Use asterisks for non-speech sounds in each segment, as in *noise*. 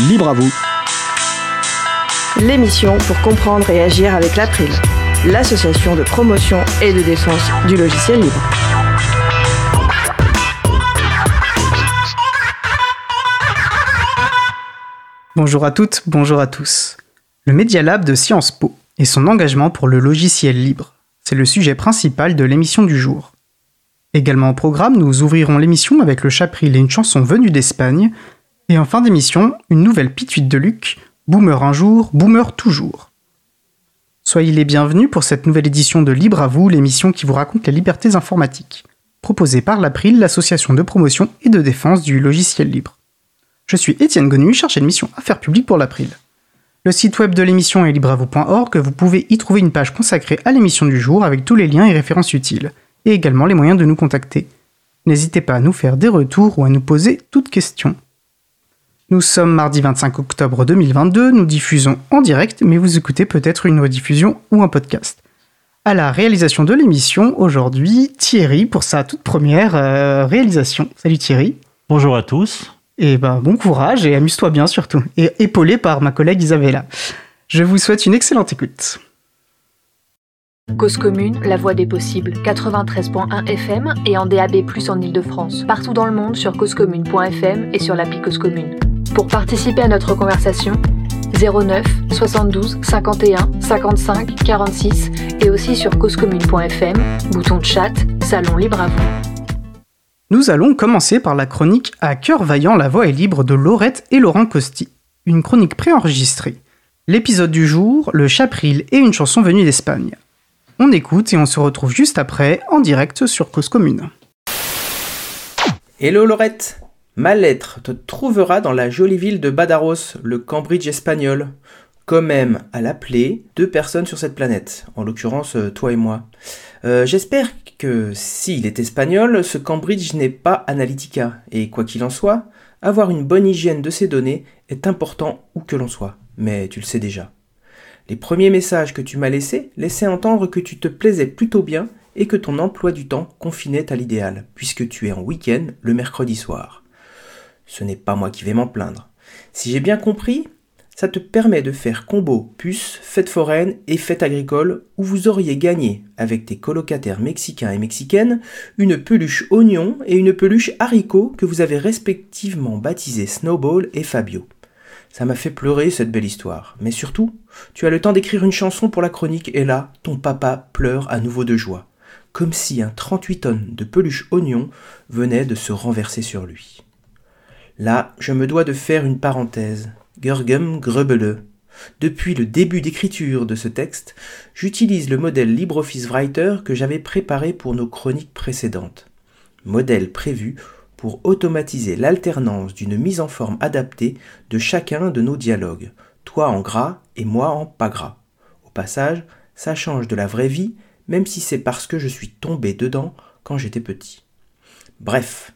Libre à vous. L'émission pour comprendre et agir avec l'April, l'association de promotion et de défense du logiciel libre. Bonjour à toutes, bonjour à tous. Le Media Lab de Sciences Po et son engagement pour le logiciel libre, c'est le sujet principal de l'émission du jour. Également au programme, nous ouvrirons l'émission avec le chapril et une chanson venue d'Espagne, et en fin d'émission, une nouvelle pituite de Luc, Boomer un jour, Boomer toujours. Soyez les bienvenus pour cette nouvelle édition de Libre à vous, l'émission qui vous raconte les libertés informatiques, proposée par l'April, l'association de promotion et de défense du logiciel libre. Je suis Étienne Gonu, chargé de mission Affaires publiques pour l'April. Le site web de l'émission est libreavou.org, vous pouvez y trouver une page consacrée à l'émission du jour avec tous les liens et références utiles et également les moyens de nous contacter. N'hésitez pas à nous faire des retours ou à nous poser toutes questions. Nous sommes mardi 25 octobre 2022, nous diffusons en direct, mais vous écoutez peut-être une rediffusion ou un podcast. À la réalisation de l'émission, aujourd'hui, Thierry pour sa toute première euh, réalisation. Salut Thierry. Bonjour à tous. Et ben bon courage et amuse-toi bien surtout. Et épaulé par ma collègue Isabella. Je vous souhaite une excellente écoute. Cause commune, la voix des possibles, 93.1 FM et en DAB+, en Ile-de-France. Partout dans le monde sur causecommune.fm et sur l'appli Cause Commune. Pour participer à notre conversation, 09 72 51 55 46 et aussi sur causecommune.fm, bouton de chat, salon libre à vous. Nous allons commencer par la chronique À cœur vaillant, la voix est libre de Laurette et Laurent Costi. Une chronique préenregistrée. L'épisode du jour, le chapril et une chanson venue d'Espagne. On écoute et on se retrouve juste après en direct sur Cause Commune. Hello Laurette Ma lettre te trouvera dans la jolie ville de Badaros, le Cambridge espagnol. Quand même à l'appeler deux personnes sur cette planète, en l'occurrence euh, toi et moi. Euh, J'espère que s'il est espagnol, ce Cambridge n'est pas Analytica, et quoi qu'il en soit, avoir une bonne hygiène de ses données est important où que l'on soit, mais tu le sais déjà. Les premiers messages que tu m'as laissés laissaient entendre que tu te plaisais plutôt bien et que ton emploi du temps confinait à l'idéal, puisque tu es en week-end le mercredi soir. Ce n'est pas moi qui vais m'en plaindre. Si j'ai bien compris, ça te permet de faire combo puce, fête foraine et fête agricole où vous auriez gagné, avec tes colocataires mexicains et mexicaines, une peluche oignon et une peluche haricot que vous avez respectivement baptisé Snowball et Fabio. Ça m'a fait pleurer cette belle histoire. Mais surtout, tu as le temps d'écrire une chanson pour la chronique et là, ton papa pleure à nouveau de joie. Comme si un 38 tonnes de peluche oignon venait de se renverser sur lui. Là, je me dois de faire une parenthèse. Gergum Grebele. Depuis le début d'écriture de ce texte, j'utilise le modèle LibreOffice Writer que j'avais préparé pour nos chroniques précédentes. Modèle prévu pour automatiser l'alternance d'une mise en forme adaptée de chacun de nos dialogues, toi en gras et moi en pas gras. Au passage, ça change de la vraie vie, même si c'est parce que je suis tombé dedans quand j'étais petit. Bref,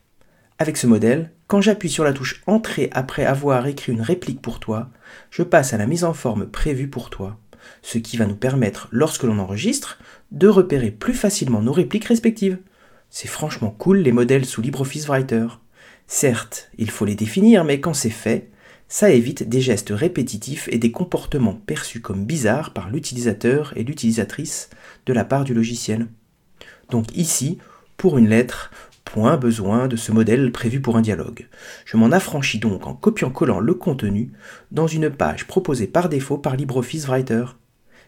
avec ce modèle, quand j'appuie sur la touche Entrée après avoir écrit une réplique pour toi, je passe à la mise en forme prévue pour toi, ce qui va nous permettre, lorsque l'on enregistre, de repérer plus facilement nos répliques respectives. C'est franchement cool les modèles sous LibreOffice Writer. Certes, il faut les définir, mais quand c'est fait, ça évite des gestes répétitifs et des comportements perçus comme bizarres par l'utilisateur et l'utilisatrice de la part du logiciel. Donc ici, pour une lettre, point besoin de ce modèle prévu pour un dialogue. Je m'en affranchis donc en copiant-collant le contenu dans une page proposée par défaut par LibreOffice Writer.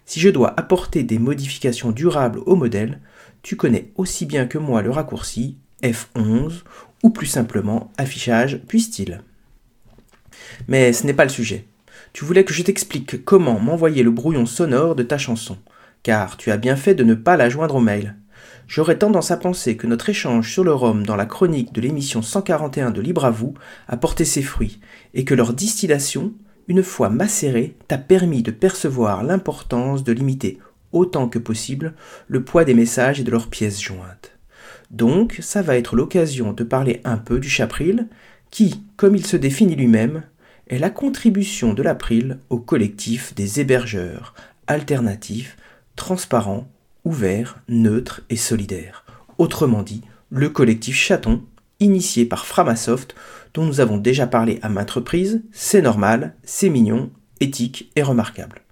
Si je dois apporter des modifications durables au modèle, tu connais aussi bien que moi le raccourci F11 ou plus simplement affichage puis style. Mais ce n'est pas le sujet. Tu voulais que je t'explique comment m'envoyer le brouillon sonore de ta chanson, car tu as bien fait de ne pas la joindre au mail. J'aurais tendance à penser que notre échange sur le rhum dans la chronique de l'émission 141 de Libre à vous a porté ses fruits, et que leur distillation, une fois macérée, t'a permis de percevoir l'importance de limiter autant que possible le poids des messages et de leurs pièces jointes. Donc, ça va être l'occasion de parler un peu du Chapril, qui, comme il se définit lui-même, est la contribution de l'April au collectif des hébergeurs alternatifs, transparents, ouverts, neutres et solidaires. Autrement dit, le collectif chaton, initié par Framasoft, dont nous avons déjà parlé à maintes reprises, c'est normal, c'est mignon, éthique et remarquable.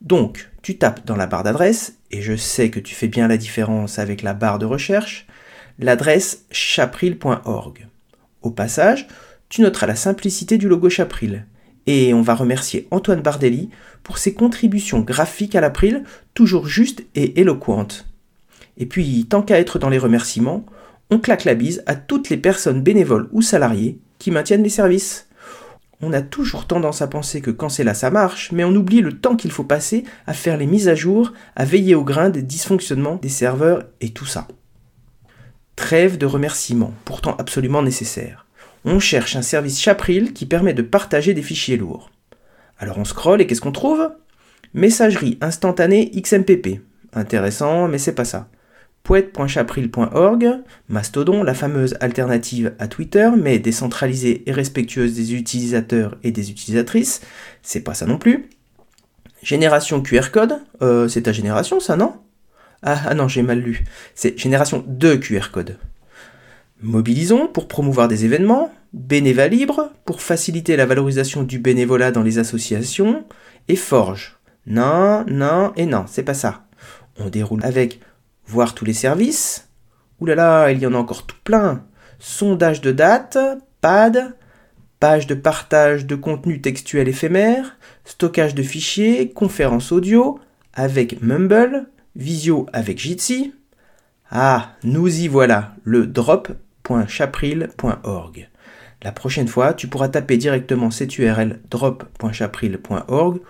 Donc, tu tapes dans la barre d'adresse, et je sais que tu fais bien la différence avec la barre de recherche, l'adresse chapril.org. Au passage, tu noteras la simplicité du logo Chapril. Et on va remercier Antoine Bardelli pour ses contributions graphiques à l'April, toujours justes et éloquentes. Et puis, tant qu'à être dans les remerciements, on claque la bise à toutes les personnes bénévoles ou salariées qui maintiennent les services. On a toujours tendance à penser que quand c'est là ça marche, mais on oublie le temps qu'il faut passer à faire les mises à jour, à veiller au grain des dysfonctionnements des serveurs et tout ça. Trêve de remerciements, pourtant absolument nécessaires. On cherche un service Chapril qui permet de partager des fichiers lourds. Alors on scrolle et qu'est-ce qu'on trouve? Messagerie instantanée XMPP. Intéressant, mais c'est pas ça. Poète.chapril.org, Mastodon, la fameuse alternative à Twitter, mais décentralisée et respectueuse des utilisateurs et des utilisatrices, c'est pas ça non plus. Génération QR code, euh, c'est ta génération ça, non? Ah, ah non, j'ai mal lu. C'est génération de QR code. Mobilisons pour promouvoir des événements, Bénéva Libre pour faciliter la valorisation du bénévolat dans les associations, et Forge. Non, non et non, c'est pas ça. On déroule avec voir tous les services. Ouh là là, il y en a encore tout plein. Sondage de date, PAD, page de partage de contenu textuel éphémère, stockage de fichiers, conférence audio, avec Mumble, visio avec Jitsi. Ah, nous y voilà, le La prochaine fois, tu pourras taper directement cette URL drop.chapril.org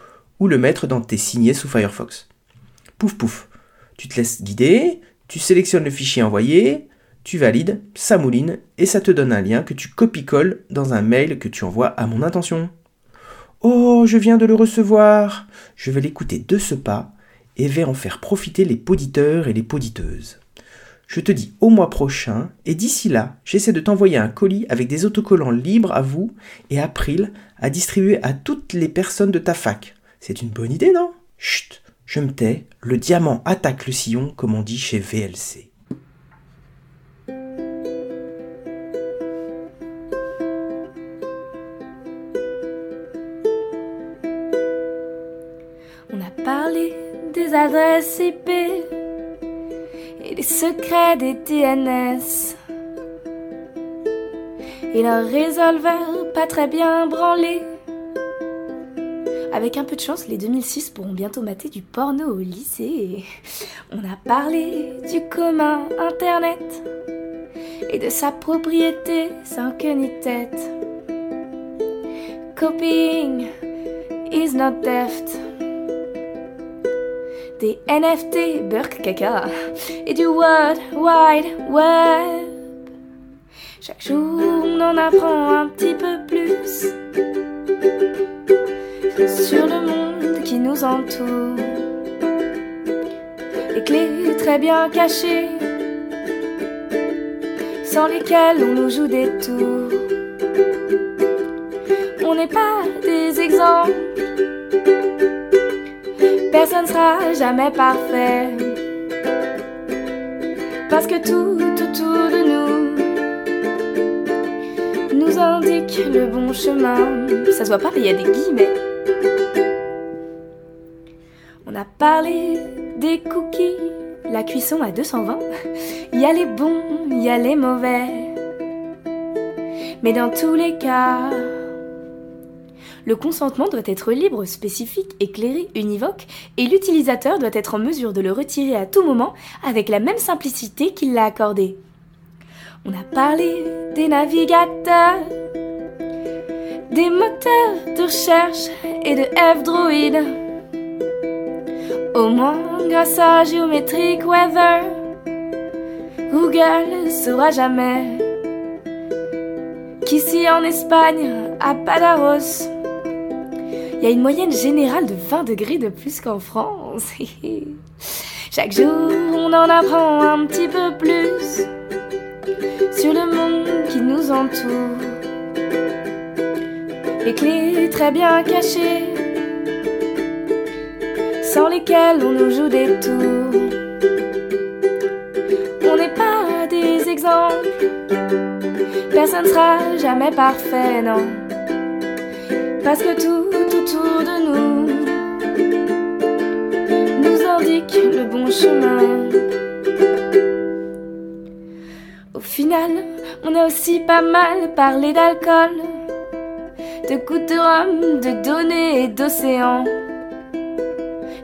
ou le mettre dans tes signés sous Firefox. Pouf pouf, tu te laisses guider, tu sélectionnes le fichier envoyé, tu valides, ça mouline et ça te donne un lien que tu copies-colles dans un mail que tu envoies à mon intention. Oh, je viens de le recevoir. Je vais l'écouter de ce pas et vais en faire profiter les poditeurs et les poditeuses. Je te dis au mois prochain, et d'ici là, j'essaie de t'envoyer un colis avec des autocollants libres à vous et April à distribuer à toutes les personnes de ta fac. C'est une bonne idée, non? Chut, je me tais, le diamant attaque le sillon, comme on dit chez VLC. On a parlé des adresses IP des secrets des DNS. Et leur résolveur pas très bien branlé. Avec un peu de chance, les 2006 pourront bientôt mater du porno au lycée. On a parlé du commun Internet et de sa propriété sans queue ni tête. Copying is not deft des NFT, Burke Caca, et du World Wide Web. Chaque jour, on en apprend un petit peu plus sur le monde qui nous entoure. Les clés très bien cachées, sans lesquelles on nous joue des tours. On n'est pas des exemples Personne sera jamais parfait. Parce que tout autour de nous nous indique le bon chemin. Ça se voit pas, mais il y a des guillemets. On a parlé des cookies, la cuisson à 220. Il y a les bons, il y a les mauvais. Mais dans tous les cas, le consentement doit être libre, spécifique, éclairé, univoque, et l'utilisateur doit être en mesure de le retirer à tout moment avec la même simplicité qu'il l'a accordé. On a parlé des navigateurs, des moteurs de recherche et de F-Droid. Au moins, grâce à Geometric Weather, Google saura jamais qu'ici en Espagne, à Padaros, il y a une moyenne générale de 20 degrés de plus qu'en France. *laughs* Chaque jour, on en apprend un petit peu plus sur le monde qui nous entoure. Les clés très bien cachées, sans lesquelles on nous joue des tours. On n'est pas des exemples, Personne sera jamais parfait, non. Parce que tout de nous nous indique le bon chemin. Au final, on a aussi pas mal parlé d'alcool, de gouttes de rhum, de données et d'océans.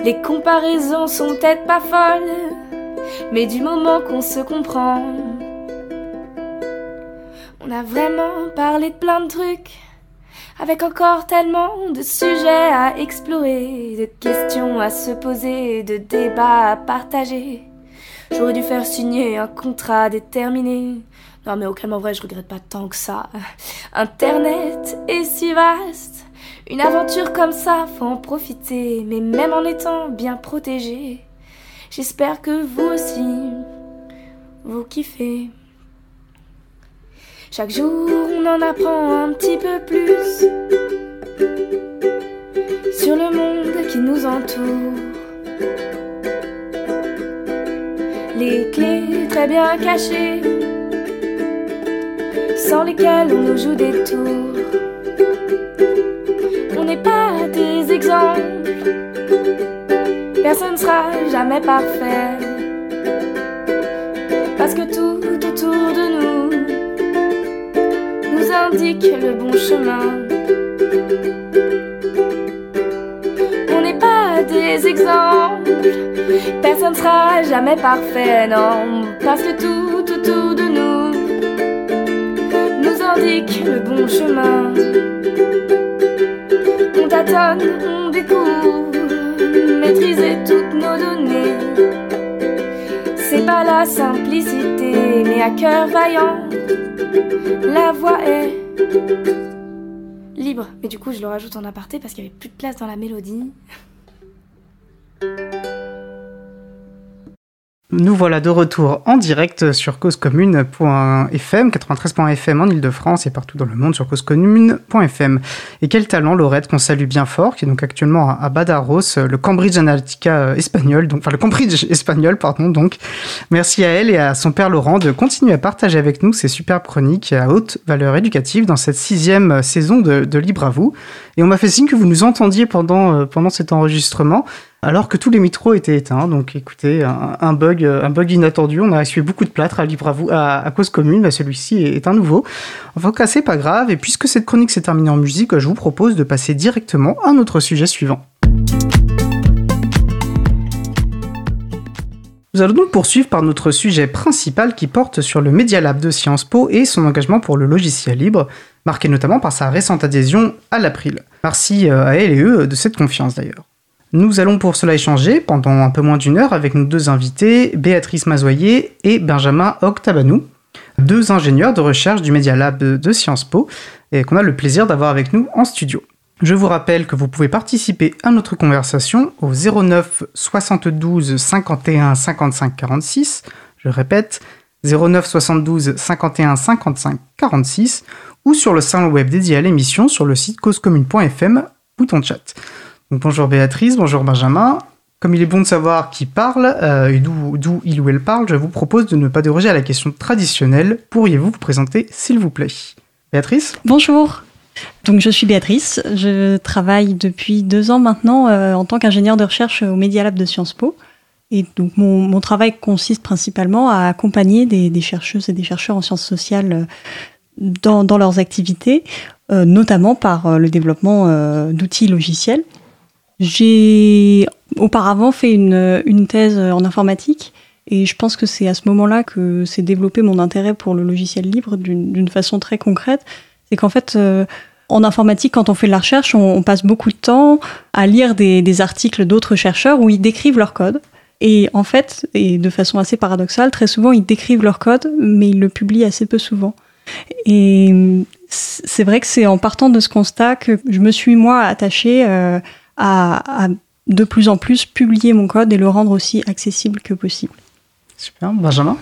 Les comparaisons sont peut-être pas folles, mais du moment qu'on se comprend, on a vraiment parlé de plein de trucs, avec encore tellement de sujets à explorer, de questions à se poser, de débats à partager. J'aurais dû faire signer un contrat déterminé. Non mais aucunement vrai, je regrette pas tant que ça. Internet est si vaste. Une aventure comme ça, faut en profiter, mais même en étant bien protégé. J'espère que vous aussi, vous kiffez. Chaque jour, on en apprend un petit peu plus sur le monde qui nous entoure. Les clés très bien cachées, sans lesquelles on nous joue des tours. On n'est pas des exemples, personne sera jamais parfait. Parce que tout autour de nous indique le bon chemin. On n'est pas des exemples, personne sera jamais parfait, non. Parce que tout autour de nous nous indique le bon chemin. On tâtonne, on découvre, maîtriser toutes nos données. C'est pas la simplicité, mais à cœur vaillant, la voix est libre. Mais du coup, je le rajoute en aparté parce qu'il n'y avait plus de place dans la mélodie. Nous voilà de retour en direct sur causecommune.fm, 93.fm en Ile-de-France et partout dans le monde sur causecommune.fm. Et quel talent Laurette qu'on salue bien fort, qui est donc actuellement à Badaros, le Cambridge Analytica espagnol, donc, enfin le Cambridge *laughs* espagnol, pardon, donc. Merci à elle et à son père Laurent de continuer à partager avec nous ces superbes chroniques à haute valeur éducative dans cette sixième saison de, de Libre à vous. Et on m'a fait signe que vous nous entendiez pendant, pendant cet enregistrement alors que tous les micros étaient éteints. Donc écoutez, un, bug, un bug inattendu. On a essuyé beaucoup de plâtre à cause commune. Mais celui-ci est, un nouveau. Enfin, c'est pas grave. Et puisque cette chronique s'est terminée en musique, je vous propose de passer directement à notre sujet suivant. Nous allons donc poursuivre par notre sujet principal qui porte sur le Media Lab de Sciences Po et son engagement pour le logiciel libre, marqué notamment par sa récente adhésion à l'April. Merci à elle et eux de cette confiance d'ailleurs. Nous allons pour cela échanger pendant un peu moins d'une heure avec nos deux invités, Béatrice Mazoyer et Benjamin Octabanou, deux ingénieurs de recherche du Media Lab de Sciences Po et qu'on a le plaisir d'avoir avec nous en studio. Je vous rappelle que vous pouvez participer à notre conversation au 09 72 51 55 46. Je répète, 09 72 51 55 46 ou sur le salon web dédié à l'émission sur le site causecommune.fm, bouton chat. Bonjour Béatrice, bonjour Benjamin. Comme il est bon de savoir qui parle euh, et d'où il ou elle parle, je vous propose de ne pas déroger à la question traditionnelle. Pourriez-vous vous présenter, s'il vous plaît? Béatrice? Bonjour. Donc je suis Béatrice, je travaille depuis deux ans maintenant euh, en tant qu'ingénieure de recherche au Media Lab de Sciences Po. Et mon, travail consiste principalement à accompagner des, chercheuses et des chercheurs en sciences sociales dans, dans leurs activités, euh, notamment par euh, le développement euh, d'outils logiciels. J'ai auparavant fait une, une, thèse en informatique et je pense que c'est à ce moment-là que s'est développé mon intérêt pour le logiciel libre d'une façon très concrète. C'est qu'en fait, euh, en informatique, quand on fait de la recherche, on, on passe beaucoup de temps à lire des, des articles d'autres chercheurs où ils décrivent leur code. Et en fait, et de façon assez paradoxale, très souvent, ils décrivent leur code, mais ils le publient assez peu souvent. Et c'est vrai que c'est en partant de ce constat que je me suis, moi, attachée euh, à, à de plus en plus publier mon code et le rendre aussi accessible que possible. Super, Benjamin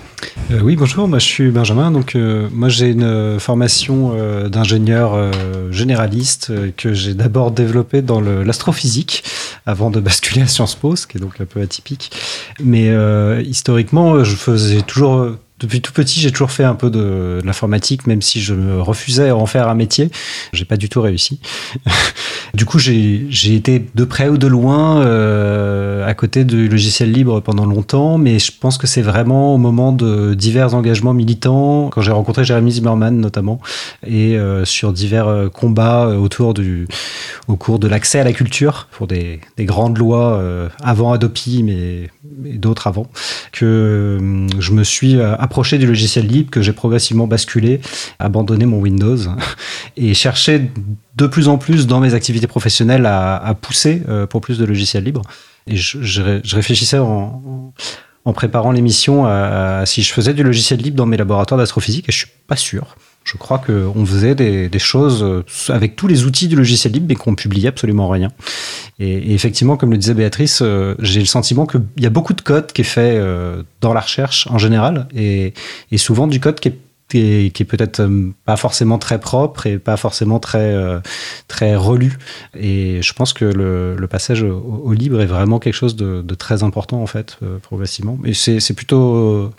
euh, Oui, bonjour, moi je suis Benjamin. Donc, euh, moi j'ai une formation euh, d'ingénieur euh, généraliste que j'ai d'abord développée dans l'astrophysique avant de basculer à Sciences Po, ce qui est donc un peu atypique. Mais historiquement, je faisais toujours depuis tout petit, j'ai toujours fait un peu de, l'informatique, même si je me refusais à en faire un métier. J'ai pas du tout réussi. *laughs* du coup, j'ai été de près ou de loin euh, à côté du logiciel libre pendant longtemps, mais je pense que c'est vraiment au moment de divers engagements militants, quand j'ai rencontré Jérémy Zimmerman notamment, et euh, sur divers euh, combats autour du, au cours de l'accès à la culture pour des, des grandes lois avant Adopi, mais, d'autres avant, que je me suis approché du logiciel libre, que j'ai progressivement basculé, abandonné mon Windows *laughs* et cherché de plus en plus dans mes activités professionnelles à, pousser euh, pour plus de logiciels libres. Et je, réfléchissais en, préparant l'émission à, si je faisais du logiciel libre dans mes laboratoires d'astrophysique et je suis pas sûr. Je crois qu'on faisait des, choses euh, avec tous les outils du logiciel libre, mais qu'on publiait absolument rien. Et, effectivement, comme le disait Béatrice, euh, j'ai le sentiment qu'il y a beaucoup de code qui est fait euh, dans la recherche en général, et, souvent du code qui est peut-être pas forcément très propre et pas forcément très très relu et je pense que le, passage au, libre est vraiment quelque chose de, de très important en fait progressivement et c'est plutôt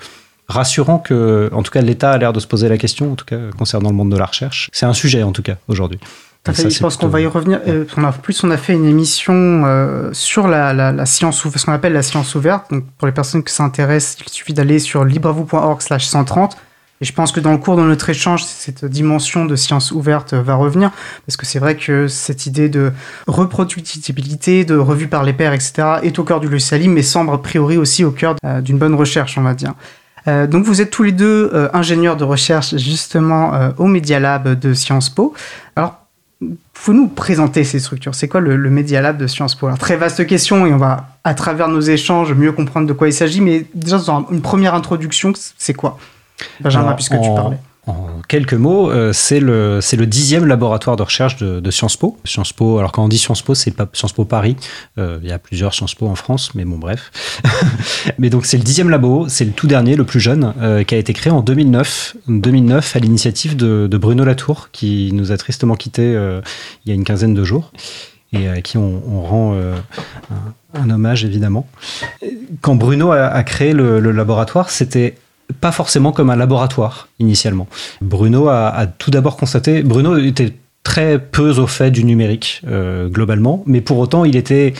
rassurant que, en tout cas, l'État a l'air de se poser la question, en tout cas, concernant le monde de la recherche. C'est un sujet, en tout cas, aujourd'hui. je pense qu'on va y revenir. Euh, on a, plus, on a fait une émission euh, sur la, la, science ouverte, ce qu'on appelle la science ouverte. Donc, pour les personnes qui s'intéressent, il suffit d'aller sur libravou.org/slash 130. Et je pense que dans le cours de notre échange, cette dimension de science ouverte va revenir, parce que c'est vrai que cette idée de reproductibilité, de revue par les pairs, etc., est au cœur du logiciel, mais semble a priori aussi au cœur euh, d'une bonne recherche, on va dire. Euh, donc vous êtes tous les deux euh, ingénieurs de recherche justement euh, au Media Lab de Sciences Po. Alors, faut nous présenter ces structures? C'est quoi le, Media Lab de Sciences Po? Alors, Très vaste question et on va, à travers nos échanges, mieux comprendre de quoi il s'agit. Mais déjà, dans une première introduction, c'est quoi? Benjamin, puisque tu parlais en quelques mots, euh, c'est le, le dixième laboratoire de recherche de, Sciences Po. Sciences Po, alors quand on dit Sciences Po, c'est Sciences Po Paris. Euh, il y a plusieurs Sciences Po en France, mais bon, bref. *laughs* mais donc, c'est le dixième labo, c'est le tout dernier, le plus jeune, euh, qui a été créé en 2009, 2009 à l'initiative de, Bruno Latour, qui nous a tristement quittés il y a une quinzaine de jours et à qui on, rend un, hommage évidemment. Quand Bruno a, créé le laboratoire, c'était pas forcément comme un laboratoire initialement. Bruno a, tout d'abord constaté, Bruno était très peu au fait du numérique euh, globalement, mais pour autant il était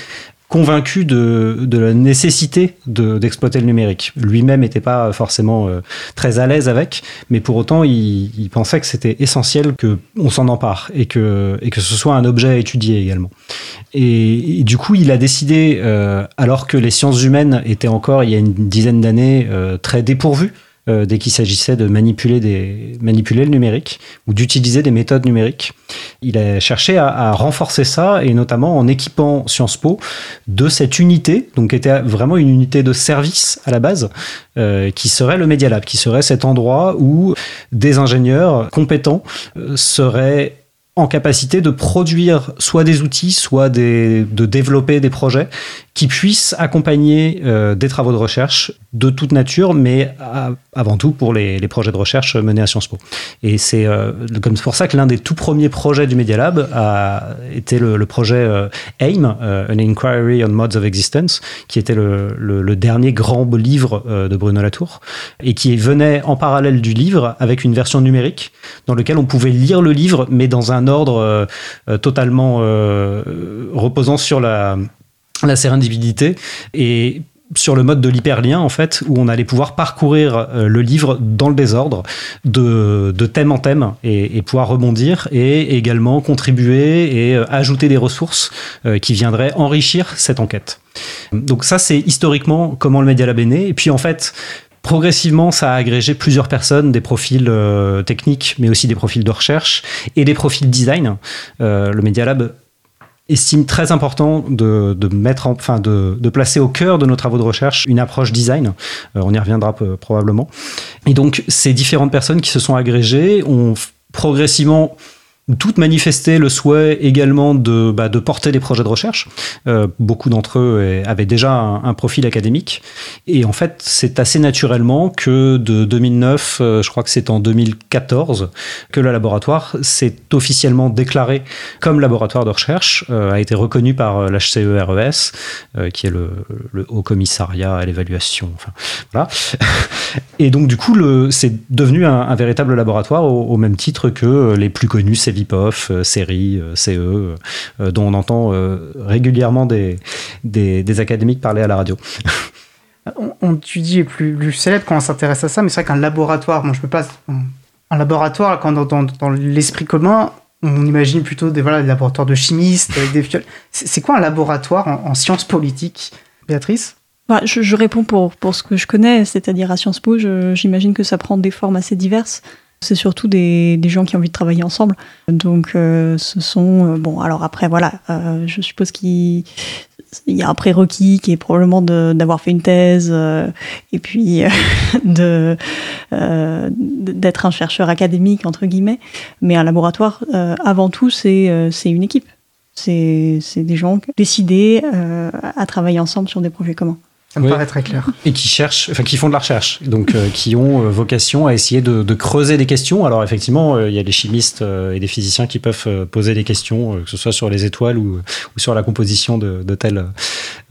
convaincu de, de la nécessité d'exploiter le numérique. Lui-même n'était pas forcément euh, très à l'aise avec, mais pour autant, il, il pensait que c'était essentiel qu'on s'en empare et que, et que ce soit un objet à étudier également. Et, du coup, il a décidé, euh, alors que les sciences humaines étaient encore, il y a une dizaine d'années, euh, très dépourvues euh, dès qu'il s'agissait de manipuler, le numérique ou d'utiliser des méthodes numériques. Il a cherché à, renforcer ça et notamment en équipant Sciences Po de cette unité, donc qui était vraiment une unité de service à la base, euh, qui serait le Media Lab, qui serait cet endroit où des ingénieurs compétents euh, seraient en capacité de produire soit des outils, soit de développer des projets qui puissent accompagner euh, des travaux de recherche de toute nature, mais avant tout pour les, les, projets de recherche menés à Sciences Po. Et c'est euh, comme pour ça que l'un des tout premiers projets du Media Lab a été le, le projet euh, AIM, An Inquiry on Modes of Existence, qui était le, le, le dernier grand livre de Bruno Latour, et qui venait en parallèle du livre avec une version numérique dans lequel on pouvait lire le livre, mais dans un ordre totalement reposant sur la la sérendipité et sur le mode de l'hyperlien en fait où on allait pouvoir parcourir euh, le livre dans le désordre de, thème en thème et, pouvoir rebondir et également contribuer et euh, ajouter des ressources euh, qui viendraient enrichir cette enquête. Donc ça c'est historiquement comment le Media Lab est né et puis en fait Progressivement, ça a agrégé plusieurs personnes, des profils techniques, mais aussi des profils de recherche et des profils design. le Media Lab estime très important de, de mettre enfin de, de, placer au cœur de nos travaux de recherche une approche design. Euh, on y reviendra probablement. Et donc ces différentes personnes qui se sont agrégées ont progressivement toutes manifestaient le souhait également de, bah, porter des projets de recherche. Euh, beaucoup d'entre eux avaient déjà un, profil académique. Et en fait, c'est assez naturellement que de 2009, euh, je crois que c'est en 2014, que le laboratoire s'est officiellement déclaré comme laboratoire de recherche, euh, a été reconnu par l'HCERES, qui est le, Haut Commissariat à l'évaluation. Voilà. *laughs* Et donc, du coup, c'est devenu un, véritable laboratoire au, même titre que les plus connus, VIPOF, euh, série, euh, CE, euh, dont on entend régulièrement des, des, académiques parler à la radio. *laughs* on, tu dis plus, plus célèbre quand on s'intéresse à ça, mais c'est vrai qu'un laboratoire, moi je peux pas. Un laboratoire, quand dans, dans, l'esprit commun, on imagine plutôt des, voilà, des laboratoires de chimistes avec des C'est quoi un laboratoire en, sciences politiques, Béatrice? Bah, je, réponds pour, pour ce que je connais, c'est-à-dire à Sciences Po, j'imagine que ça prend des formes assez diverses. C'est surtout des, des, gens qui ont envie de travailler ensemble. Donc, euh, ce sont. Euh, bon, alors après, voilà, euh, je suppose qu'il y a un prérequis qui est probablement d'avoir fait une thèse et puis *laughs* de d'être un chercheur académique, entre guillemets. Mais un laboratoire, avant tout, c'est une équipe. C'est des gens décidés à travailler ensemble sur des projets communs. Ça me paraît très clair. Et qui cherchent, enfin qui font de la recherche, donc euh, qui ont euh, vocation à essayer de, creuser des questions. Alors effectivement, euh, il y a des chimistes et des physiciens qui peuvent poser des questions, que ce soit sur les étoiles ou, sur la composition de, de tel,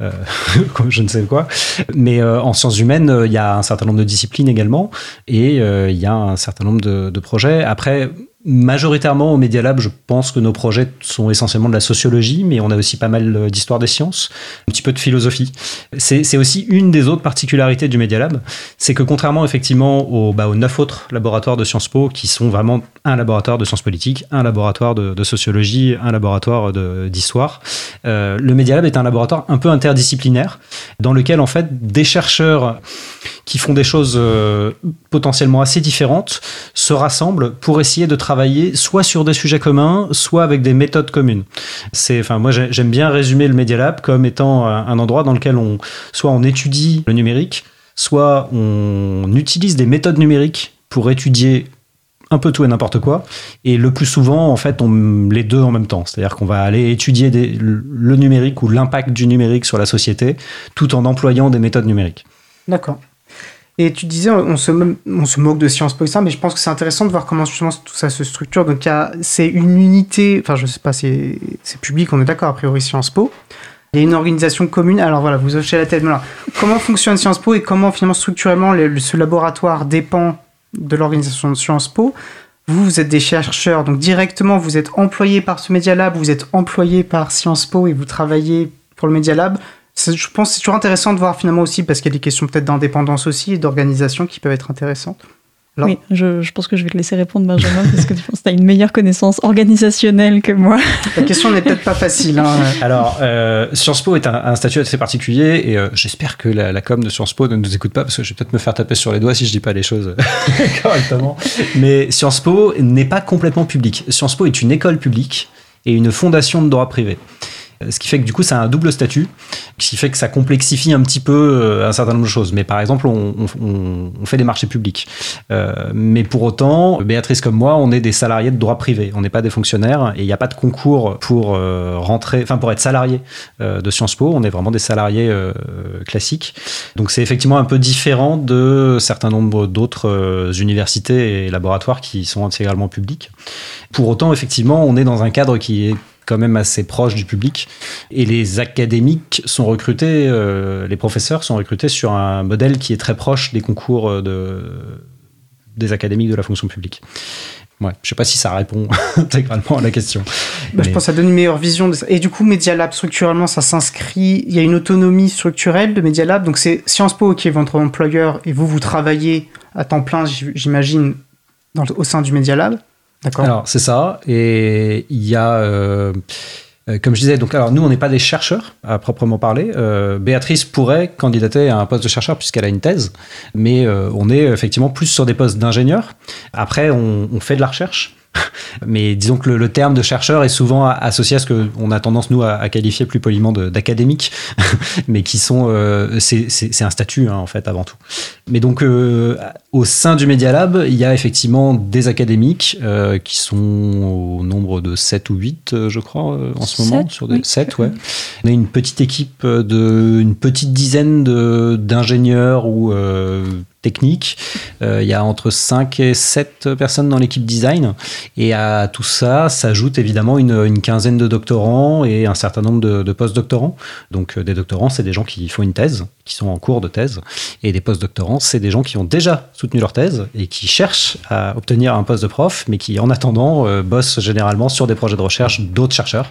*laughs* je ne sais quoi. Mais en sciences humaines, il y a un certain nombre de disciplines également, et il y a un certain nombre de, de projets. Après, Majoritairement au Media Lab, je pense que nos projets sont essentiellement de la sociologie, mais on a aussi pas mal euh, d'histoire des sciences, un petit peu de philosophie. C'est aussi une des autres particularités du Media Lab, c'est que contrairement effectivement aux, bah, aux neuf autres laboratoires de Sciences Po, qui sont vraiment un laboratoire de sciences politiques, un laboratoire de, sociologie, un laboratoire d'histoire, euh, le Media Lab est un laboratoire un peu interdisciplinaire, dans lequel en fait des chercheurs qui font des choses euh, potentiellement assez différentes se rassemblent pour essayer de travailler soit sur des sujets communs, soit avec des méthodes communes. C'est, enfin, moi, j'aime bien résumer le Media Lab comme étant un endroit dans lequel on, soit on étudie le numérique, soit on utilise des méthodes numériques pour étudier un peu tout et n'importe quoi. Et le plus souvent, en fait, on les deux en même temps. C'est-à-dire qu'on va aller étudier le numérique ou l'impact du numérique sur la société, tout en employant des méthodes numériques. D'accord. Et tu disais, on se, moque de Sciences Po et ça, mais je pense que c'est intéressant de voir comment justement tout ça se structure. Donc, c'est une unité, enfin, je sais pas, c'est public, on est d'accord, a priori, Sciences Po. Il y a une organisation commune. Alors voilà, vous hochez la tête. Comment fonctionne Sciences Po et comment finalement structurellement ce laboratoire dépend de l'organisation de Sciences Po? Vous, vous êtes des chercheurs, donc directement vous êtes employé par ce Media Lab, vous êtes employé par Sciences Po et vous travaillez pour le Media Lab je pense que c'est toujours intéressant de voir finalement aussi, parce qu'il y a des questions peut-être d'indépendance aussi et d'organisation qui peuvent être intéressantes. oui, je, pense que je vais te laisser répondre, Benjamin, parce que je pense que tu as une meilleure connaissance organisationnelle que moi. La question n'est peut-être pas facile. Hein. *laughs* Alors, euh, Sciences Po est un, statut assez particulier et euh, j'espère que la, com de Sciences Po ne nous écoute pas parce que je vais peut-être me faire taper sur les doigts si je dis pas les choses *laughs* correctement. Mais Sciences Po n'est pas complètement public. Sciences Po est une école publique et une fondation de droit privé. Euh, ce qui fait que du coup, ça a un double statut, ce qui fait que ça complexifie un petit peu euh, un certain nombre de choses. Mais par exemple, on, fait des marchés publics. Euh, mais pour autant, Béatrice comme moi, on est des salariés de droit privé. On n'est pas des fonctionnaires et il n'y a pas de concours pour rentrer, enfin pour être salarié de Sciences Po. On est vraiment des salariés classiques. Donc c'est effectivement un peu différent de certains nombres d'autres universités et laboratoires qui sont intégralement publics. Pour autant, effectivement, on est dans un cadre qui est quand même assez proche du public. Et les académiques sont recrutés, euh, les professeurs sont recrutés sur un modèle qui est très proche des concours euh, de, des académiques de la fonction publique. Ouais, je sais pas si ça répond *laughs* intégralement à la question. Bah, je pense que ça donne une meilleure vision. De ça. Et du coup, Media Lab, structurellement, ça s'inscrit. Il y a une autonomie structurelle de Media Lab. Donc, c'est Sciences Po qui est votre employeur et vous, vous travaillez à temps plein, j'imagine, au sein du Media Lab. Alors, c'est ça. Et il y a. Euh, euh, comme je disais, donc alors nous on n'est pas des chercheurs à proprement parler. Euh, Béatrice pourrait candidater à un poste de chercheur puisqu'elle a une thèse, mais on est effectivement plus sur des postes d'ingénieur. Après, on, fait de la recherche *laughs* Mais disons que le, terme de chercheur est souvent associé à ce qu'on a tendance, nous, à, qualifier plus poliment d'académique, *laughs* mais qui sont. Euh, c'est un statut, hein, en fait, avant tout. Mais donc, euh, au sein du Media Lab, il y a effectivement des académiques euh, qui sont au nombre de 7 ou 8, je crois, en ce moment. Sur des, 7, ouais. On a une petite équipe de. une petite dizaine d'ingénieurs ou technique. Euh, il y a entre 5 et 7 personnes dans l'équipe design. Et à tout ça s'ajoute évidemment une, quinzaine de doctorants et un certain nombre de, post-doctorants. Donc euh, des doctorants, c'est des gens qui font une thèse, qui sont en cours de thèse. Et des post-doctorants, c'est des gens qui ont déjà soutenu leur thèse et qui cherchent à obtenir un poste de prof, mais qui en attendant euh, bossent généralement sur des projets de recherche d'autres chercheurs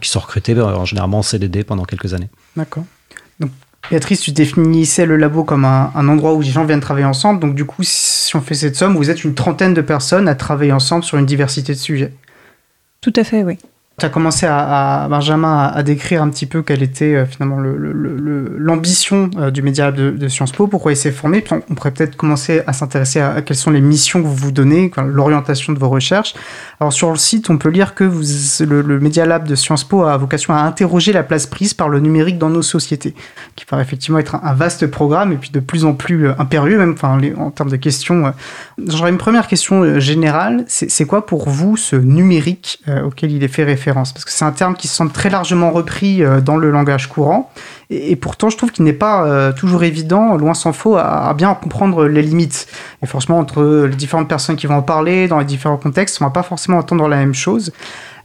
qui sont recrutés en généralement en CDD pendant quelques années. D'accord. Béatrice, tu définissais le labo comme un, endroit où les gens viennent travailler ensemble. Donc, du coup, si on fait cette somme, vous êtes une trentaine de personnes à travailler ensemble sur une diversité de sujets. Tout à fait, oui. Tu as commencé à, Benjamin à, décrire un petit peu quelle était euh, finalement l'ambition euh, du Média de, de, Sciences Po, pourquoi il s'est formé. On, pourrait peut-être commencer à s'intéresser à, quelles sont les missions que vous vous donnez, l'orientation de vos recherches. Alors sur le site, on peut lire que le, le Media Lab de Sciences Po a vocation à interroger la place prise par le numérique dans nos sociétés, qui paraît effectivement être un, vaste programme et puis de plus en plus euh, impérieux, même en termes de questions. J'aurais une première question générale. C'est quoi pour vous ce numérique auquel il est fait référence parce que c'est un terme qui semble très largement repris euh, dans le langage courant, et, pourtant je trouve qu'il n'est pas euh, toujours évident, loin s'en faut, à, bien comprendre les limites. Et forcément, entre les différentes personnes qui vont en parler, dans les différents contextes, on va pas forcément entendre la même chose.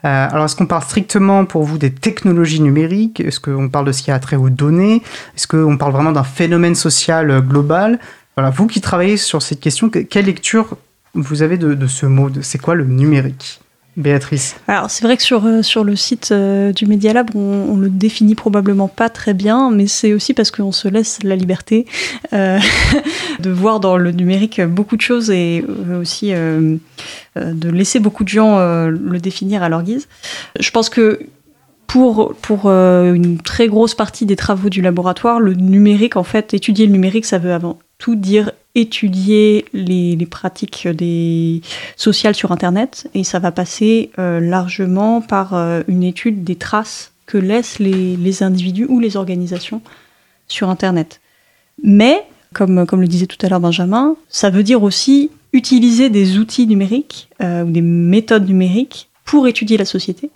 Euh, alors, est-ce qu'on parle strictement pour vous des technologies numériques? Est-ce qu'on parle de ce qui a trait aux données? Est-ce qu'on parle vraiment d'un phénomène social global? Voilà, vous qui travaillez sur cette question, quelle lecture vous avez de ce mot? C'est quoi le numérique? Béatrice Alors c'est vrai que sur, euh, sur le site euh, du Media Lab, on, le définit probablement pas très bien, mais c'est aussi parce qu'on se laisse la liberté euh, *laughs* de voir dans le numérique beaucoup de choses et aussi de laisser beaucoup de gens le définir à leur guise. Je pense que pour, pour une très grosse partie des travaux du laboratoire, le numérique, en fait, étudier le numérique, ça veut avant tout dire étudier les, pratiques sociales sur Internet et ça va passer euh, largement par euh, une étude des traces que laissent les, individus ou les organisations sur Internet. Mais, comme, comme le disait tout à l'heure Benjamin, ça veut dire aussi utiliser des outils numériques euh, ou des méthodes numériques pour étudier la société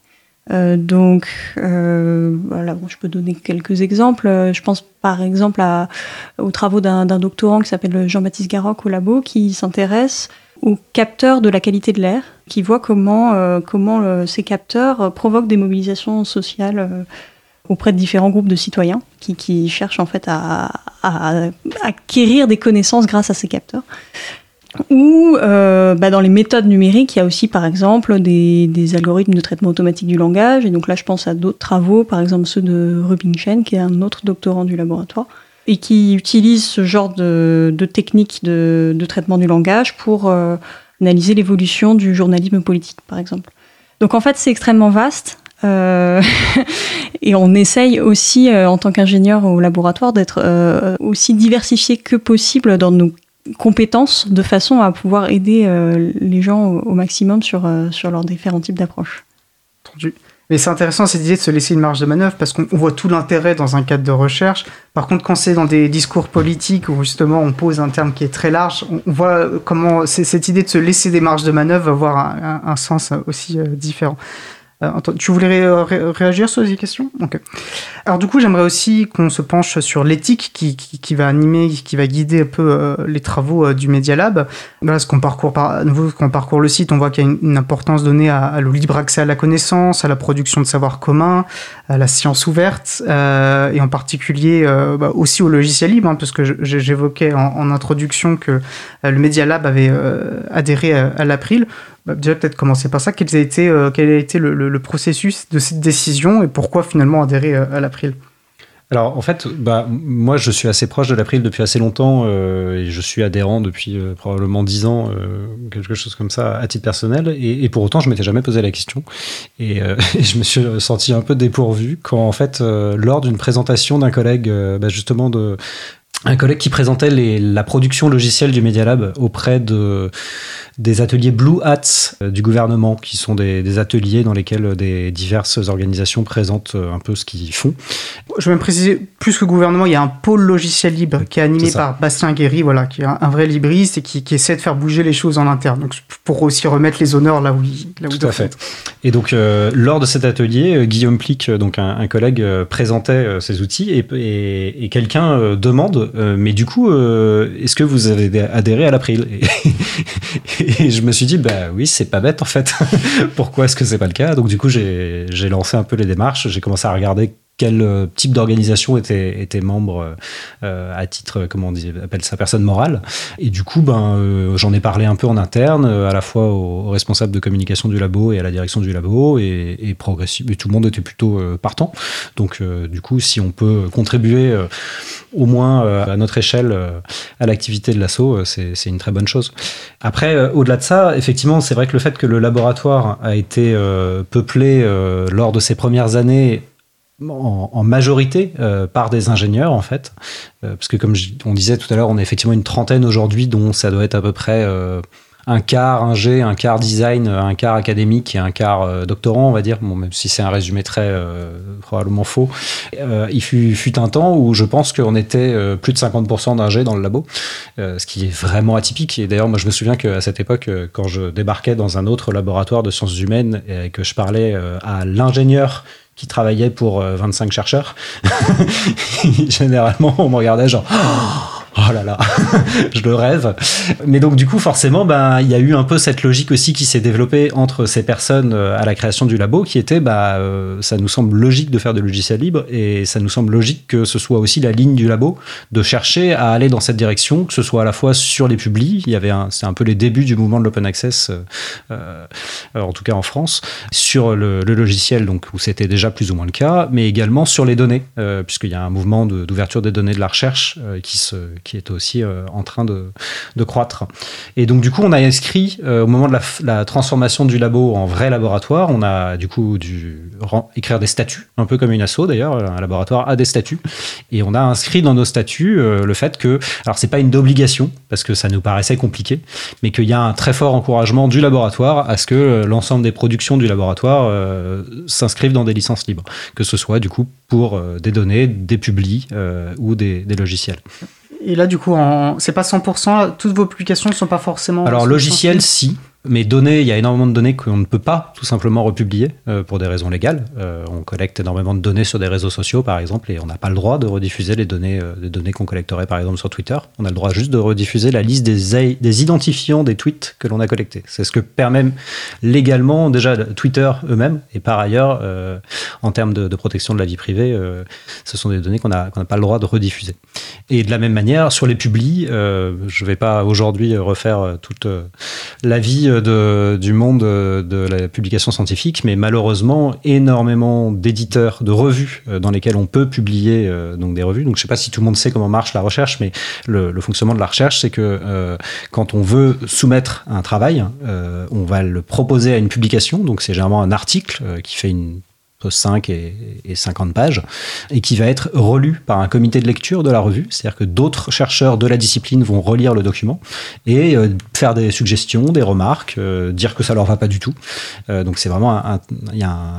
euh, donc, euh, voilà, bon, je peux donner quelques exemples. Euh, je pense par exemple à, aux travaux d'un doctorant qui s'appelle Jean-Baptiste Garoc au labo, qui s'intéresse aux capteurs de la qualité de l'air, qui voit comment, euh, comment ces capteurs provoquent des mobilisations sociales auprès de différents groupes de citoyens qui, qui cherchent en fait à, à, acquérir des connaissances grâce à ces capteurs. Ou euh, bah dans les méthodes numériques, il y a aussi par exemple des, des, algorithmes de traitement automatique du langage. Et donc là, je pense à d'autres travaux, par exemple ceux de Rubinstein, qui est un autre doctorant du laboratoire, et qui utilise ce genre de, de techniques de, de, traitement du langage pour euh, analyser l'évolution du journalisme politique, par exemple. Donc en fait, c'est extrêmement vaste. Euh, *laughs* et on essaye aussi, euh, en tant qu'ingénieur au laboratoire, d'être euh, aussi diversifié que possible dans nos compétences de façon à pouvoir aider euh, les gens au, maximum sur, euh, sur leurs différents types d'approches. Mais c'est intéressant cette idée de se laisser une marge de manœuvre parce qu'on voit tout l'intérêt dans un cadre de recherche. Par contre, quand c'est dans des discours politiques où justement on pose un terme qui est très large, on voit comment cette idée de se laisser des marges de manœuvre va avoir un, sens aussi euh, différent. Euh, tu voulais réagir sur ces questions Alors du coup, j'aimerais aussi qu'on se penche sur l'éthique qui, va animer, qui va guider un peu euh, les travaux euh, du Media Lab. Voilà, ce qu'on parcourt par, nouveau, quand on parcourt le site, on voit qu'il y a une, importance donnée à, le libre accès à la connaissance, à la production de savoir commun, à la science ouverte, et en particulier bah, aussi au logiciel libre, hein, parce que j'évoquais en, introduction que le Media Lab avait adhéré à l'April. Bah, déjà peut-être commencer par ça. Quel a été, euh, quel a été le, processus de cette décision et pourquoi finalement adhérer euh, à l'April? Alors en fait, bah, moi je suis assez proche de l'April depuis assez longtemps euh, et je suis adhérent depuis probablement dix ans, quelque chose comme ça à titre personnel. Et, pour autant, je m'étais jamais posé la question *laughs* et, je me suis senti un peu dépourvu quand en fait, lors d'une présentation d'un collègue, bah, justement un collègue qui présentait la production logicielle du Media Lab auprès de, des ateliers Blue Hats euh, du gouvernement, qui sont des, des, ateliers dans lesquels des diverses organisations présentent euh, un peu ce qu'ils font. Je vais me préciser, plus que gouvernement, il y a un pôle logiciel libre qui est animé par Bastien Guéry, voilà, qui est un, vrai libriste et qui, qui, essaie de faire bouger les choses en interne. Donc pour aussi remettre les honneurs là où il, là où Tout à fait. Et donc euh, lors de cet atelier, euh, Guillaume Plic, donc un, un collègue, euh, présentait ces outils et, et, et quelqu'un demande, mais du coup, est-ce que vous avez adhéré à l'April? Et *laughs* je me suis dit, bah oui, c'est pas bête en fait. *laughs* Pourquoi est-ce que c'est pas le cas? Donc du coup, j'ai lancé un peu les démarches. J'ai commencé à regarder quel euh, type d'organisation était, membre euh, à titre, comment on dit, appelle ça, personne morale. Et du coup, ben, euh, j'en ai parlé un peu en interne, à la fois aux, responsables de communication du labo et à la direction du labo, et, et tout le monde était plutôt partant. Donc, du coup, si on peut contribuer au moins à notre échelle à l'activité de l'assaut, c'est une très bonne chose. Après, au-delà de ça, effectivement, c'est vrai que le fait que le laboratoire a été peuplé lors de ses premières années en, majorité euh, par des ingénieurs en fait, euh, parce que comme on disait tout à l'heure, on est effectivement une trentaine aujourd'hui, dont ça doit être à peu près euh, un quart ingé, un quart design, un quart académique et un quart doctorant, on va dire, bon, même si c'est un résumé très probablement faux. Il fut, fut, un temps où je pense qu'on était plus de 50% d'ingé dans le labo, ce qui est vraiment atypique. Et d'ailleurs, moi, je me souviens qu'à cette époque, quand je débarquais dans un autre laboratoire de sciences humaines et que je parlais à l'ingénieur qui travaillait pour 25 chercheurs, *laughs* généralement, on me regardait genre... *gasps* Oh là là, *laughs* je le rêve. Mais donc du coup, forcément, ben il y a eu un peu cette logique aussi qui s'est développée entre ces personnes euh, à la création du labo, qui était, bah, euh, ça nous semble logique de faire de logiciels libres et ça nous semble logique que ce soit aussi la ligne du labo de chercher à aller dans cette direction, que ce soit à la fois sur les publis, il y avait, c'est un peu les débuts du mouvement de l'open access, euh, en tout cas en France, sur le, le, logiciel, donc où c'était déjà plus ou moins le cas, mais également sur les données, euh, puisqu'il y a un mouvement d'ouverture des données de la recherche euh, qui se qui est aussi euh, en train de, croître. Et donc, du coup, on a inscrit, euh, au moment de la, transformation du labo en vrai laboratoire, on a du coup dû écrire des statuts, un peu comme une asso d'ailleurs, un laboratoire a des statuts. Et on a inscrit dans nos statuts euh, le fait que, alors c'est pas une obligation, parce que ça nous paraissait compliqué, mais qu'il y a un très fort encouragement du laboratoire à ce que l'ensemble des productions du laboratoire s'inscrivent dans des licences libres, que ce soit du coup pour des données, des publis ou des logiciels. Et là, du coup, en... c'est pas 100%, toutes vos publications ne sont pas forcément. Alors, logiciel, si. Mais données, il y a énormément de données qu'on ne peut pas tout simplement republier euh, pour des raisons légales. Euh, on collecte énormément de données sur des réseaux sociaux, par exemple, et on n'a pas le droit de rediffuser les données, euh, données qu'on collecterait, par exemple, sur Twitter. On a le droit juste de rediffuser la liste des, identifiants des tweets que l'on a collectés. C'est ce que permet légalement déjà Twitter eux-mêmes. Et par ailleurs, euh, en termes de, protection de la vie privée, ce sont des données qu'on n'a pas le droit de rediffuser. Et de la même manière, sur les publis, je ne vais pas aujourd'hui refaire toute la vie du monde de la publication scientifique, mais malheureusement, énormément d'éditeurs, de revues euh, dans lesquelles on peut publier euh, donc des revues. Donc, je ne sais pas si tout le monde sait comment marche la recherche, mais le, fonctionnement de la recherche, c'est que euh, quand on veut soumettre un travail, euh, on va le proposer à une publication. Donc, c'est généralement un article euh, qui fait une 5 et, et 50 pages, et qui va être relu par un comité de lecture de la revue, c'est-à-dire que d'autres chercheurs de la discipline vont relire le document et euh, faire des suggestions, des remarques, euh, dire que ça leur va pas du tout. Euh, donc c'est vraiment un,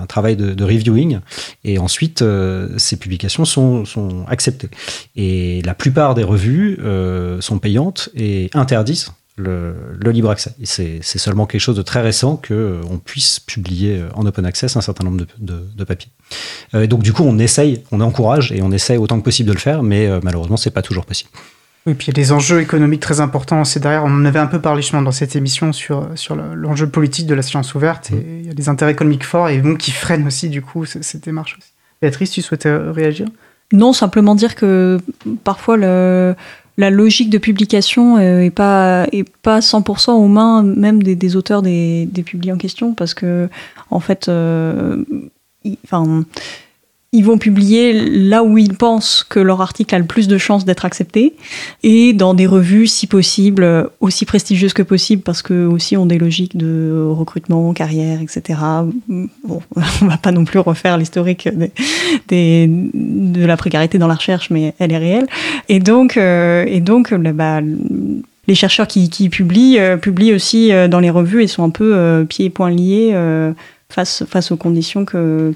travail de, reviewing, et ensuite ces publications sont, sont acceptées. Et la plupart des revues sont payantes et interdisent le, le, libre accès. C'est seulement quelque chose de très récent qu'on euh, puisse publier en open access un certain nombre de, de, de papiers. Euh, et donc du coup, on essaye, on encourage et on essaye autant que possible de le faire, mais euh, malheureusement, c'est pas toujours possible. Oui, puis il y a des enjeux économiques très importants. C'est derrière, on en avait un peu parlé justement dans cette émission sur, sur l'enjeu politique de la science ouverte. Et il y a des intérêts économiques forts et donc qui freinent aussi du coup cette démarche aussi. Béatrice, tu souhaitais réagir? Non, simplement dire que parfois le, la logique de publication est pas est pas 100% aux mains même des, des auteurs des, des publiés en question parce que en fait euh, enfin ils vont publier là où ils pensent que leur article a le plus de chances d'être accepté et dans des revues, si possible, aussi prestigieuses que possible parce que aussi ont des logiques de recrutement, carrière, etc. Bon, *laughs* on va pas non plus refaire l'historique des, de la précarité dans la recherche, mais elle est réelle. Et donc, euh, et donc, bah, les chercheurs qui, qui publient euh, publient aussi euh, dans les revues et sont un peu pieds et poings liés face, face aux conditions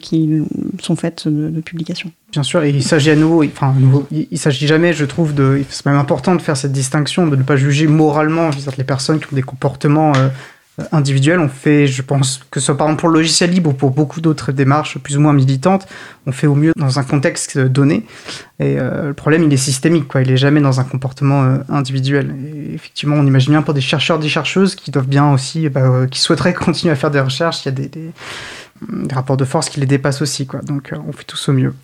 qui sont faites de, publication. Bien sûr, et il s'agit à nouveau, enfin, il, s'agit jamais, je trouve, c'est même important de faire cette distinction, de ne pas juger moralement les personnes qui ont des comportements euh, individuels. On fait, je pense, que ce soit par exemple pour le logiciel libre ou pour beaucoup d'autres démarches plus ou moins militantes, on fait au mieux dans un contexte donné. Et euh, le problème, il est systémique, quoi. Il est jamais dans un comportement euh, individuel. Et effectivement, on imagine bien pour des chercheurs, des chercheuses qui doivent bien aussi, bah, euh, qui souhaiteraient *laughs* continuer à faire des recherches, il y a des rapports de force qui les dépassent aussi, quoi. Donc, on fait tous au mieux.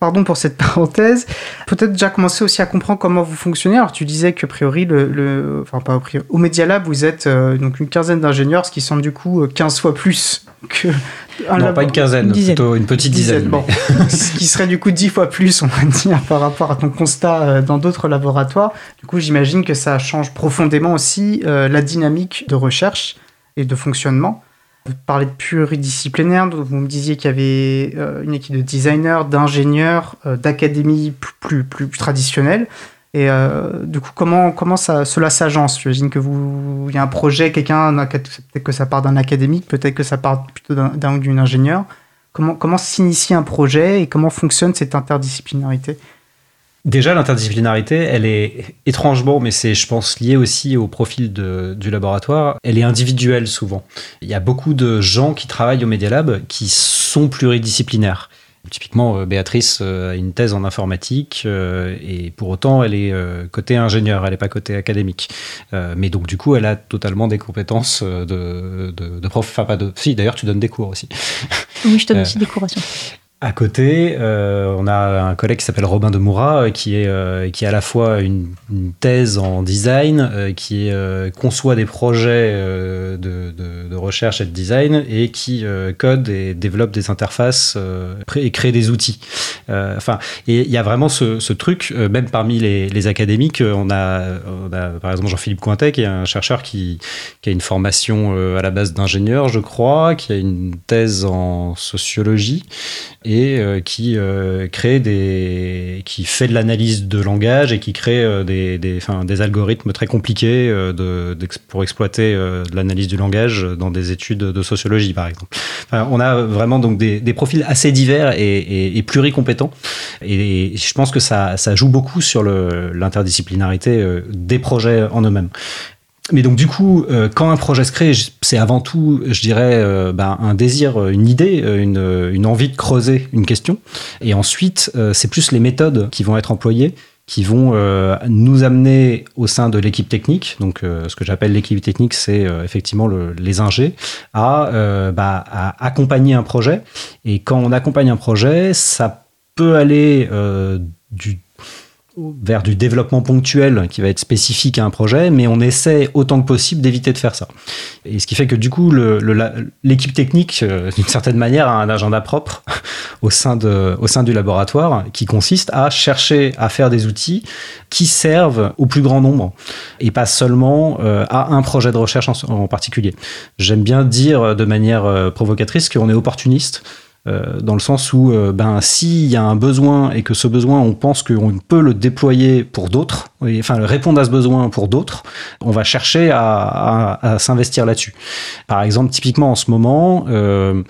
Pardon pour cette *laughs* parenthèse. Peut-être déjà commencer aussi à comprendre comment vous fonctionnez. Alors, tu disais que, a priori, le, enfin, pas a priori, au Media Lab, vous êtes donc une quinzaine d'ingénieurs, ce qui semble du coup 15 fois plus que non, pas une quinzaine, plutôt une petite dizaine. Bon. Ce qui serait du coup dix fois plus, on va dire, par rapport à ton constat euh, dans d'autres laboratoires. Du coup, j'imagine que ça change profondément aussi euh, la dynamique de recherche et de fonctionnement. Vous parlez de pluridisciplinaire, vous me disiez qu'il y avait euh, une équipe de designers, d'ingénieurs, d'académies plus, plus, traditionnelles. Et euh, du coup, comment, cela s'agence? J'imagine que vous, il y a un projet, quelqu'un, peut-être que ça part d'un académique, peut-être que ça part plutôt d'un ou d'une ingénieur. Comment, comment s'initie un projet et comment fonctionne cette interdisciplinarité? Déjà, l'interdisciplinarité, elle est étrangement, mais c'est, je pense, lié aussi au profil de, du laboratoire, elle est individuelle souvent. Il y a beaucoup de gens qui travaillent au Media Lab qui sont pluridisciplinaires. Typiquement, euh, Béatrice euh, a une thèse en informatique euh, et pour autant, elle est côté ingénieur, elle n'est pas côté académique. mais donc, du coup, elle a totalement des compétences de, de, prof. Enfin, pas de. Si, d'ailleurs, tu donnes des cours aussi. Oui, je donne aussi des cours aussi. À côté, euh, on a un collègue qui s'appelle Robin de Moura, euh, qui est euh, qui a à la fois une, thèse en design, qui conçoit des projets de, recherche et de design, et qui code et développe des interfaces et crée des outils. enfin, il y a vraiment ce, truc, même parmi les, académiques, on a, on a, par exemple Jean-Philippe Cointet, qui est un chercheur qui, qui a une formation à la base d'ingénieur, je crois, qui a une thèse en sociologie et euh, qui euh, crée des, qui fait de l'analyse de langage et qui crée euh, des, des, des algorithmes très compliqués de, pour exploiter de l'analyse du langage dans des études de sociologie, par exemple. on a vraiment donc des, des profils assez divers et, et, et pluricompétents, et, je pense que ça, ça joue beaucoup sur l'interdisciplinarité des projets en eux-mêmes mais donc du coup, euh, quand un projet se crée, c'est avant tout, je dirais, euh, ben, un désir, euh, une idée, une, envie de creuser une question. Et ensuite, c'est plus les méthodes qui vont être employées qui vont nous amener au sein de l'équipe technique. Donc, ce que j'appelle l'équipe technique, c'est effectivement le, les ingés, à, bah, à accompagner un projet. Et quand on accompagne un projet, ça peut aller du vers du développement ponctuel qui va être spécifique à un projet, mais on essaie autant que possible d'éviter de faire ça. Et ce qui fait que du coup, l'équipe technique, euh, d'une certaine manière, a un agenda propre *laughs* au sein, du laboratoire qui consiste à chercher à faire des outils qui servent au plus grand nombre et pas seulement euh, à un projet de recherche en particulier. J'aime bien dire de manière euh, provocatrice qu'on est opportuniste euh, dans le sens où, euh, ben, s'il y a un besoin et que ce besoin, on pense qu'on peut le déployer pour d'autres, enfin répondre à ce besoin pour d'autres, on va chercher à, s'investir là-dessus. Par exemple, typiquement en ce moment, euh,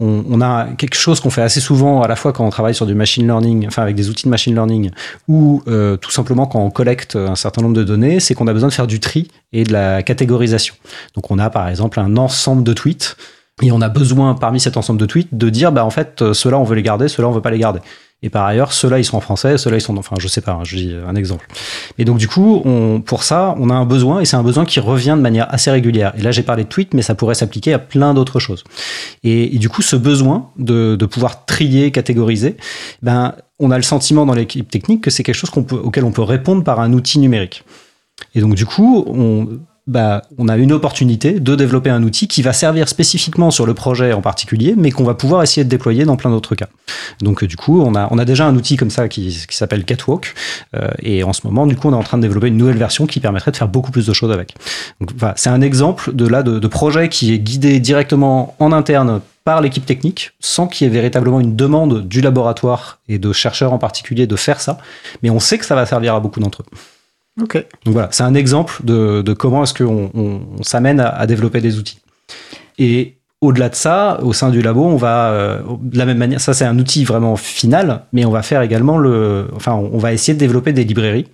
on, a quelque chose qu'on fait assez souvent à la fois quand on travaille sur du machine learning, enfin avec des outils de machine learning, ou tout simplement quand on collecte un certain nombre de données, c'est qu'on a besoin de faire du tri et de la catégorisation. Donc on a par exemple un ensemble de tweets et on a besoin, parmi cet ensemble de tweets, de dire, bah, en fait, euh, ceux-là, on veut les garder, ceux-là, on veut pas les garder. Et par ailleurs, ceux-là, ils sont en français, ceux-là, ils sont, enfin, je sais pas, hein, je dis un exemple. Et donc, du coup, on, pour ça, on a un besoin, et c'est un besoin qui revient de manière assez régulière. Et là, j'ai parlé de tweets, mais ça pourrait s'appliquer à plein d'autres choses. Et, du coup, ce besoin de, de pouvoir trier, catégoriser, ben, on a le sentiment dans l'équipe technique que c'est quelque chose qu'on peut, auquel on peut répondre par un outil numérique. Et donc, du coup, on, bah, on a une opportunité de développer un outil qui va servir spécifiquement sur le projet en particulier, mais qu'on va pouvoir essayer de déployer dans plein d'autres cas. Donc, du coup, on a, déjà un outil comme ça qui, s'appelle Catwalk. Euh, et en ce moment, du coup, on est en train de développer une nouvelle version qui permettrait de faire beaucoup plus de choses avec. C'est un exemple de projet qui est guidé directement en interne par l'équipe technique, sans qu'il y ait véritablement une demande du laboratoire et de chercheurs en particulier de faire ça. Mais on sait que ça va servir à beaucoup d'entre eux. Donc voilà, c'est un exemple de, de comment est-ce qu'on on, on s'amène à, à développer des outils. Et au-delà de ça, au sein du labo, on va euh, de la même manière, ça c'est un outil vraiment final, mais on va faire également le, enfin, on va essayer de développer des librairies,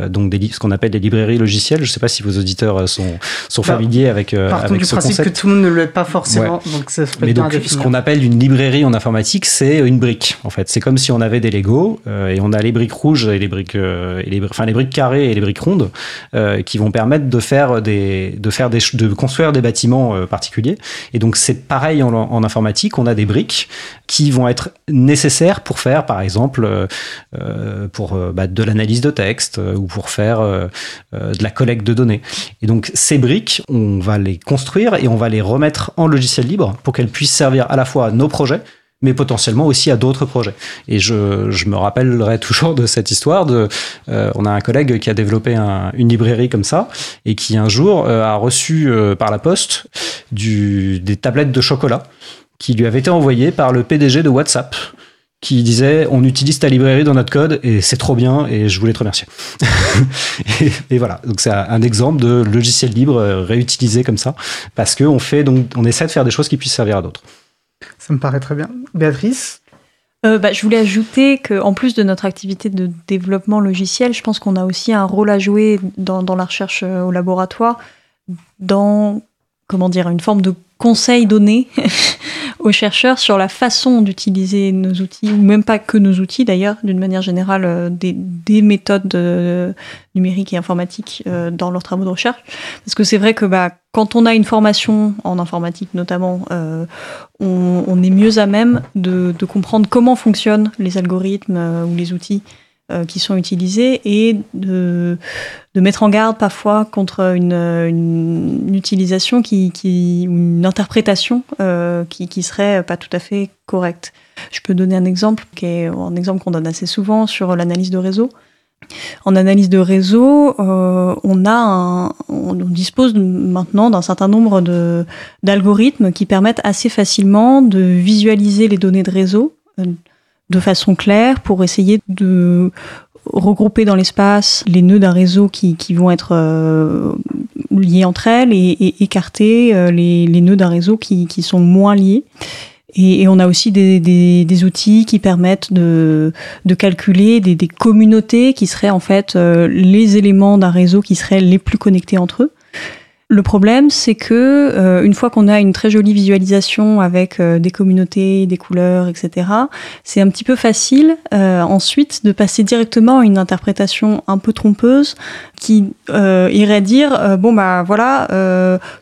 euh, donc des, li- ce qu'on appelle des librairies logicielles. Je sais pas si vos auditeurs euh, sont sont Bah, familiers avec euh, Partons avec du ce principe concept. que tout le monde ne l'est pas forcément, donc ça se peut Mais donc, ce qu'on appelle une librairie en informatique, c'est une brique. En fait, c'est comme si on avait des Lego euh, et on a les briques rouges et les briques, euh, et les, enfin les briques carrées et les briques rondes euh, qui vont permettre de faire des, de faire des, de construire des bâtiments particuliers. Et donc, c'est pareil en, informatique. On a des briques qui vont être nécessaires pour faire, par exemple, euh, euh, pour euh, bah, de l'analyse de texte ou pour faire de la collecte de données. Et donc ces briques, on va les construire et on va les remettre en logiciel libre pour qu'elles puissent servir à la fois à nos projets, mais potentiellement aussi à d'autres projets. Et je, me rappellerai toujours de cette histoire euh, on a un collègue qui a développé un- une librairie comme ça et qui un jour euh, a reçu euh, par la poste des tablettes de chocolat qui lui avaient été envoyées par le PDG de WhatsApp qui disait on utilise ta librairie dans notre code et c'est trop bien et je voulais te remercier. *laughs* et, voilà, donc c'est un exemple de logiciel libre réutilisé comme ça parce que on fait donc on essaie de faire des choses qui puissent servir à d'autres. Ça me paraît très bien. Béatrice Euh, bah, je voulais ajouter qu'en plus de notre activité de développement logiciel, je pense qu'on a aussi un rôle à jouer dans, dans la recherche euh, au laboratoire, dans comment dire une forme de conseil donné *laughs* aux chercheurs sur la façon d'utiliser nos outils, ou même pas que nos outils d'ailleurs, d'une manière générale, euh, des, des méthodes euh, numériques et informatiques euh, dans leurs travaux de recherche. Parce que c'est vrai que bah, quand on a une formation en informatique notamment, euh, on, on est mieux à même de, de comprendre comment fonctionnent les algorithmes ou les outils euh, qui sont utilisés et de, de mettre en garde parfois contre une, une, utilisation qui, qui, ou une interprétation euh, qui, qui serait pas tout à fait correcte. Je peux donner un exemple qui est un exemple qu'on donne assez souvent sur l'analyse de réseau. En analyse de réseau, euh, on a un, on dispose maintenant d'un certain nombre de d'algorithmes qui permettent assez facilement de visualiser les données de réseau euh, de façon claire pour essayer de regrouper dans l'espace les nœuds d'un réseau qui, qui vont être euh, liés entre elles et, et écarter euh, les, les nœuds d'un réseau qui, qui sont moins liés. Et, et on a aussi des, des, des, outils qui permettent de, de calculer des, des, communautés qui seraient en fait euh, les éléments d'un réseau qui seraient les plus connectés entre eux. Le problème, c'est que euh, une fois qu'on a une très jolie visualisation avec euh, des communautés, des couleurs, etc., c'est un petit peu facile euh, ensuite de passer directement à une interprétation un peu trompeuse qui euh, irait dire euh, bon bah voilà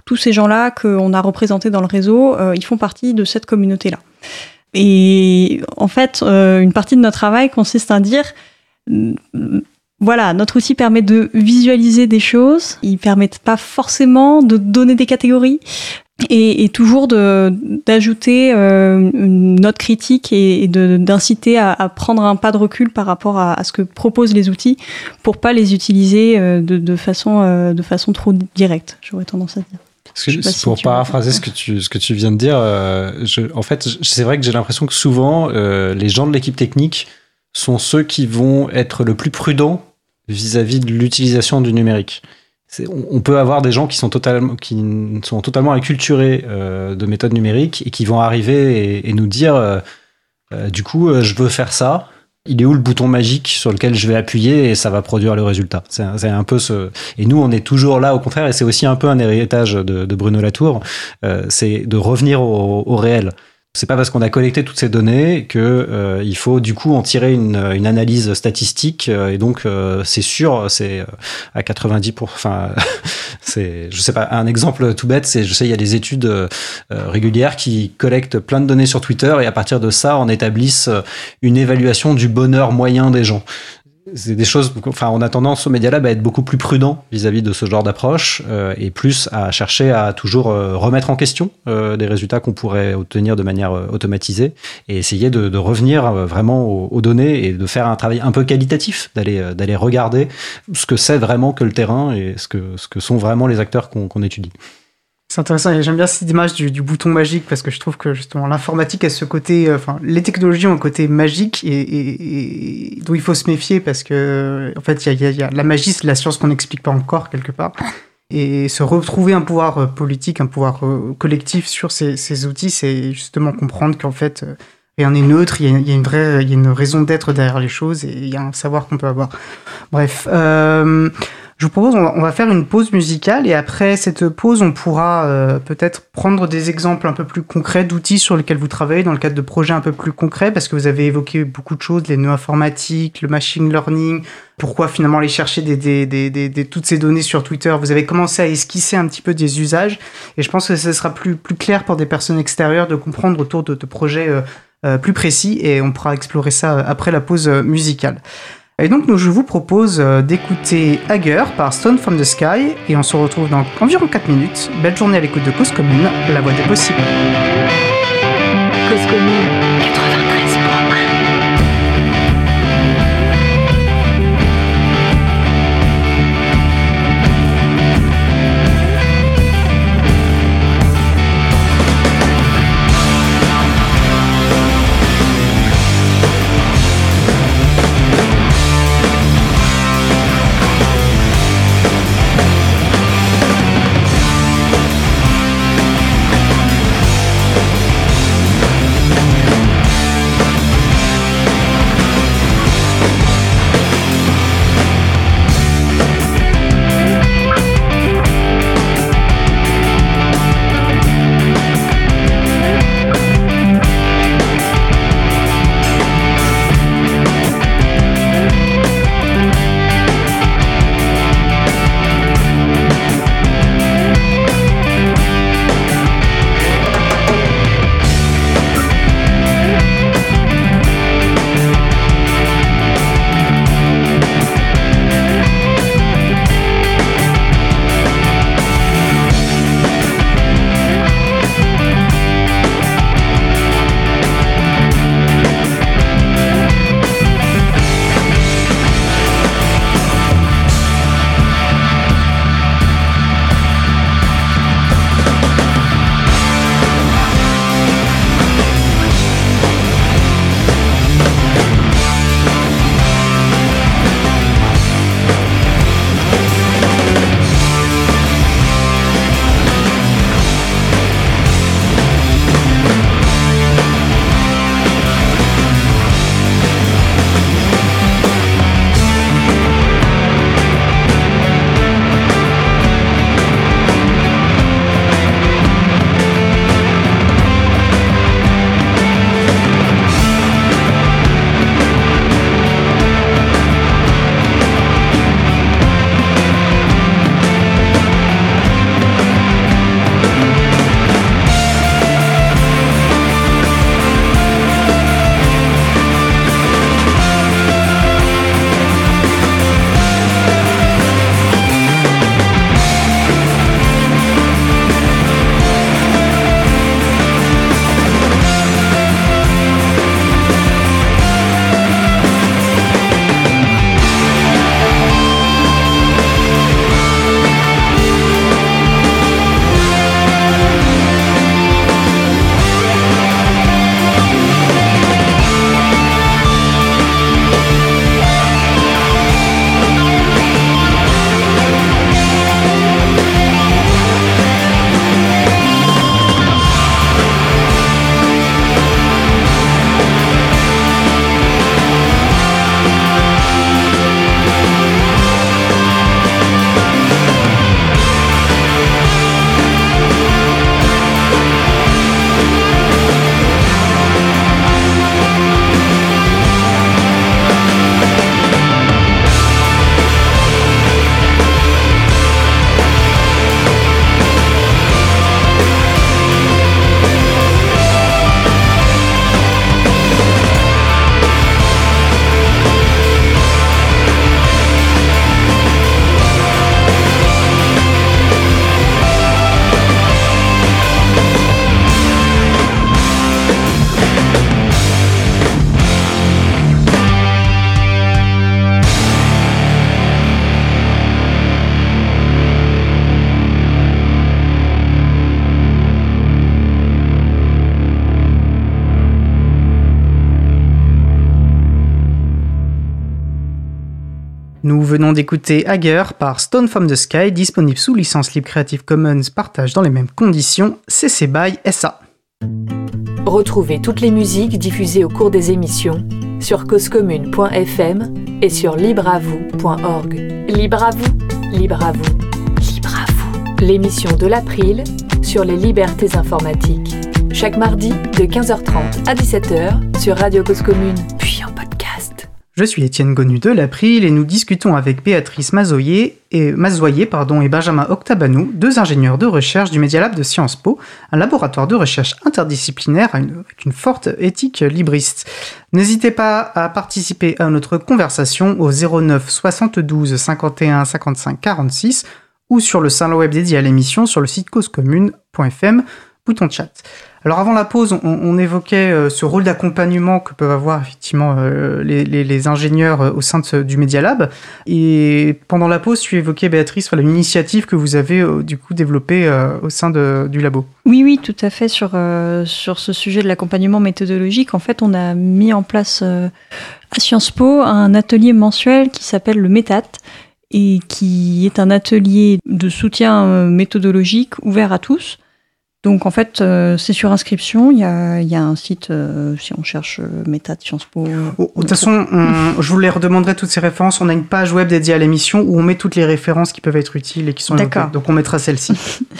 tous ces gens-là qu'on a représentés dans le réseau, ils font partie de cette communauté-là. Et en fait, une partie de notre travail consiste à dire voilà, notre outil permet de visualiser des choses. Il permet pas forcément de donner des catégories et, et toujours d'ajouter euh, une note critique et, et d'inciter à, à, prendre un pas de recul par rapport à, à, ce que proposent les outils pour pas les utiliser euh, de, de, façon, euh, de façon trop directe. J'aurais tendance à dire. Que, pour paraphraser ce que, tu, ce que tu viens de dire, je, en fait, c'est vrai que j'ai l'impression que souvent, les gens de l'équipe technique sont ceux qui vont être le plus prudents vis-à-vis -vis de l'utilisation du numérique. On, peut avoir des gens qui sont totalement, qui sont totalement acculturés euh, de méthodes numériques et qui vont arriver et, nous dire euh, euh, du coup, je veux faire ça. Il est où le bouton magique sur lequel je vais appuyer et ça va produire le résultat? C'est un, peu ce. Et nous, on est toujours là, au contraire, et c'est aussi un peu un héritage de, Bruno Latour, c'est de revenir au réel. C'est pas parce qu'on a collecté toutes ces données que euh, il faut du coup en tirer une, analyse statistique euh, et donc euh, c'est sûr c'est à 90 pour enfin *laughs* c'est je sais pas un exemple tout bête c'est je sais il y a des études régulières qui collectent plein de données sur Twitter et à partir de ça on établisse une évaluation du bonheur moyen des gens c'est des choses. Enfin, on a tendance au Media Lab à être beaucoup plus prudent vis-à-vis de ce genre d'approche euh, et plus à chercher à toujours euh, remettre en question euh, des résultats qu'on pourrait obtenir de manière automatisée et essayer de, revenir vraiment aux, données et de faire un travail un peu qualitatif, d'aller d'aller regarder ce que c'est vraiment que le terrain et ce que ce que sont vraiment les acteurs qu'on étudie. C'est intéressant et j'aime bien cette image du, bouton magique parce que je trouve que justement l'informatique a ce côté, euh, enfin les technologies ont un côté magique et, et, et dont il faut se méfier parce que en fait il y a, y a, la magie c'est la science qu'on n'explique pas encore quelque part et se retrouver un pouvoir euh, politique, un pouvoir euh, collectif sur ces, ces outils, c'est justement comprendre qu'en fait rien n'est neutre, il y, a, y, une vraie, il y a une raison d'être derrière les choses et il y a un savoir qu'on peut avoir. Bref. Je vous propose, on va, faire une pause musicale et après cette pause, on pourra euh, peut-être prendre des exemples un peu plus concrets d'outils sur lesquels vous travaillez dans le cadre de projets un peu plus concrets parce que vous avez évoqué beaucoup de choses, les nœuds informatiques, le machine learning, pourquoi finalement aller chercher des, des, des, toutes ces données sur Twitter. Vous avez commencé à esquisser un petit peu des usages et je pense que ce sera plus, clair pour des personnes extérieures de comprendre autour de, de projets euh, euh, plus précis et on pourra explorer ça après la pause musicale. Et donc, nous, je vous propose euh, d'écouter Hager par Stone from the Sky et on se retrouve dans environ 4 minutes. Belle journée à l'écoute de Cause Commune, la voix des possibles. Cause Commune. Venons d'écouter Hager par Stone from the Sky, disponible sous licence libre Creative Commons, partage dans les mêmes conditions, CC BY SA. Retrouvez toutes les musiques diffusées au cours des émissions sur causecommune.fm et sur libreavoue.org. Libre à vous, libre à vous, libre à vous. L'émission de l'April sur les libertés informatiques. Chaque mardi de 15h30 à 17h sur Radio Cause Commune. Je suis Étienne Gonu de l'April et nous discutons avec Béatrice Mazoyer et, Mazoyer, pardon, et Benjamin Octabanou, deux ingénieurs de recherche du Media Lab de Sciences Po, un laboratoire de recherche interdisciplinaire avec une forte éthique libriste. N'hésitez pas à participer à notre conversation au 09 72 51 55 46 ou sur le salon web dédié à l'émission sur le site causecommune.fm, bouton chat. Alors avant la pause, on, évoquait euh, ce rôle d'accompagnement que peuvent avoir effectivement euh, les, ingénieurs euh, au sein du Media Lab. Et pendant la pause, tu évoquais, Béatrice, voilà, une initiative que vous avez du coup développée au sein du labo. Oui, oui, tout à fait. Sur, sur ce sujet de l'accompagnement méthodologique, en fait, on a mis en place à Sciences Po un atelier mensuel qui s'appelle le METAT et qui est un atelier de soutien méthodologique ouvert à tous donc en fait, euh, c'est sur inscription. Il y a, y a un site, euh, si on cherche euh, méta de Sciences Po. de toute façon, je vous les redemanderai toutes ces références. On a une page web dédiée à l'émission où on met toutes les références qui peuvent être utiles et qui sont D'accord. Donc on mettra celle-ci.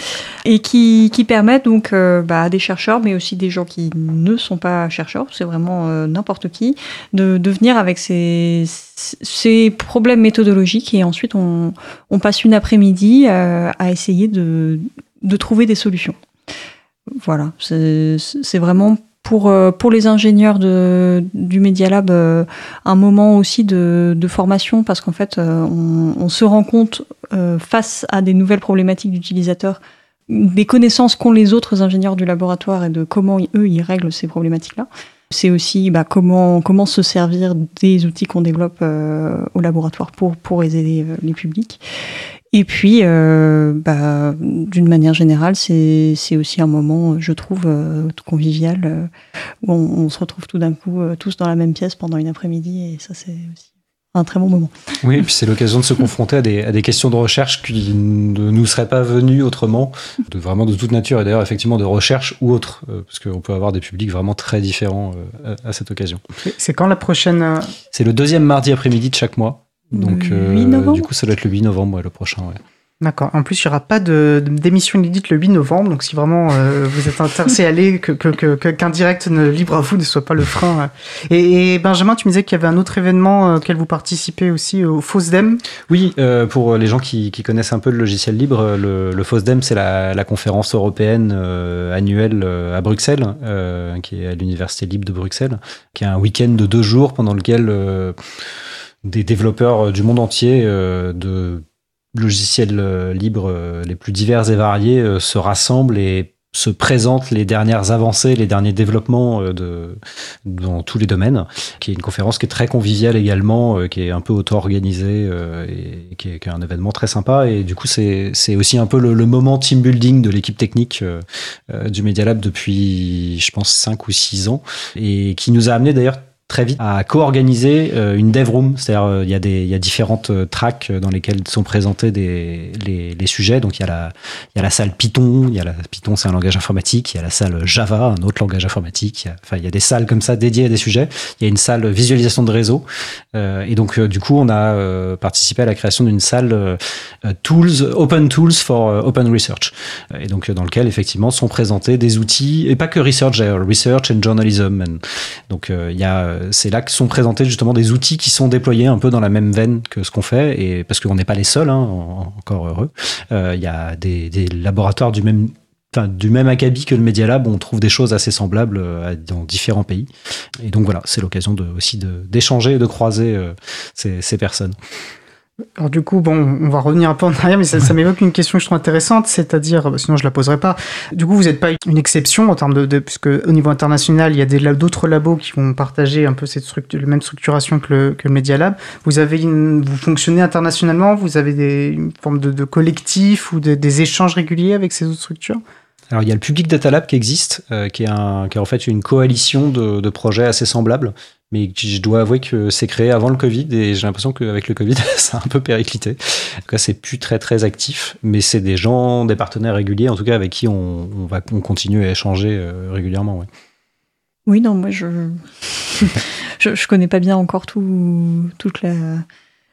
*laughs* et qui, qui permettent donc bah, à des chercheurs, mais aussi des gens qui ne sont pas chercheurs, c'est vraiment n'importe qui, de, de venir avec ces, ces problèmes méthodologiques et ensuite on, on passe une après-midi à essayer de, de trouver des solutions. Voilà, c'est vraiment pour, euh, pour les ingénieurs de, du Media Lab euh, un moment aussi de, formation parce qu'en fait, euh, on, on, se rend compte face à des nouvelles problématiques d'utilisateurs des connaissances qu'ont les autres ingénieurs du laboratoire et de comment eux ils règlent ces problématiques-là. C'est aussi bah, comment, comment se servir des outils qu'on développe au laboratoire pour, pour aider les publics. Et puis, euh, bah, d'une manière générale, c'est aussi un moment, je trouve, euh, convivial, euh, où on, se retrouve tout d'un coup tous dans la même pièce pendant une après-midi, et ça, c'est aussi un très bon moment. Oui, et puis c'est l'occasion de se confronter à des, à des, questions de recherche qui ne nous seraient pas venues autrement, de vraiment de toute nature, et d'ailleurs effectivement de recherche ou autre, parce qu'on peut avoir des publics vraiment très différents à, cette occasion. C'est quand la prochaine C'est le deuxième mardi après-midi de chaque mois. Donc, euh, du coup, ça doit être le 8 novembre, le prochain. Ouais. D'accord. En plus, il n'y aura pas d'émission inédite le 8 novembre. Donc, si vraiment euh, vous êtes intéressé à aller, qu'un que, que, direct ne, libre à vous ne soit pas le frein. Euh. Et, Benjamin, tu me disais qu'il y avait un autre événement auquel vous participez aussi, au FOSDEM. Oui, pour les gens qui, connaissent un peu le logiciel libre, le, le FOSDEM, c'est la, la, conférence européenne annuelle à Bruxelles, qui est à l'Université libre de Bruxelles, qui est un week-end de deux jours pendant lequel des développeurs euh, du monde entier euh, de logiciels euh, libres les plus divers et variés se rassemblent et se présentent les dernières avancées, les derniers développements de, dans tous les domaines, qui est une conférence qui est très conviviale également, qui est un peu auto-organisée et qui est, un événement très sympa. Et du coup, c'est aussi un peu le, le, moment team building de l'équipe technique du Media Lab depuis, je pense, 5 ou 6 ans, et qui nous a amené d'ailleurs très vite à co-organiser euh, une dev room. C'est-à-dire, euh, il y, a différentes euh, tracks dans lesquelles sont présentés les, sujets. Donc, il y, a la, salle Python. Y a la, Python, c'est un langage informatique. Il y a la salle Java, un autre langage informatique. Enfin, il y a des salles comme ça dédiées à des sujets. Il y a une salle visualisation de réseau. et donc, du coup, on a participé à la création d'une salle Tools, Open Tools for Open Research. Et donc, dans lequel, effectivement, sont présentés des outils, et pas que research, research and journalism. donc, il y a c'est là que sont présentés justement des outils qui sont déployés un peu dans la même veine que ce qu'on fait, et parce qu'on n'est pas les seuls, hein, encore heureux. Euh, il y a des, laboratoires du même du même acabit que le Media Lab, on trouve des choses assez semblables euh, dans différents pays. Et donc voilà, c'est l'occasion de, aussi d'échanger et de croiser euh, ces personnes. Alors du coup, bon, on va revenir un peu en arrière, mais ça, *laughs* m'évoque une question que je trouve intéressante, c'est-à-dire, bah, sinon je la poserai pas. Du coup, vous n'êtes pas une exception en termes de, puisque au niveau international, il y a d'autres labos qui vont partager un peu cette structure, la même structuration que le, que le Media Lab. Vous avez, vous fonctionnez internationalement, vous avez des une forme de, de collectif ou des échanges réguliers avec ces autres structures? Alors il y a le Public Data Lab qui existe, euh, qui, est un, qui est en fait une coalition de, de projets assez semblables mais je dois avouer que c'est créé avant le Covid et j'ai l'impression qu'avec le Covid, *laughs* ça a un peu périclité. En tout cas, c'est plus très très actif, mais c'est des gens, des partenaires réguliers, en tout cas avec qui on, va on continue à échanger régulièrement. Ouais. Oui, non, moi je... *laughs* je, je connais pas bien encore tout, toute la,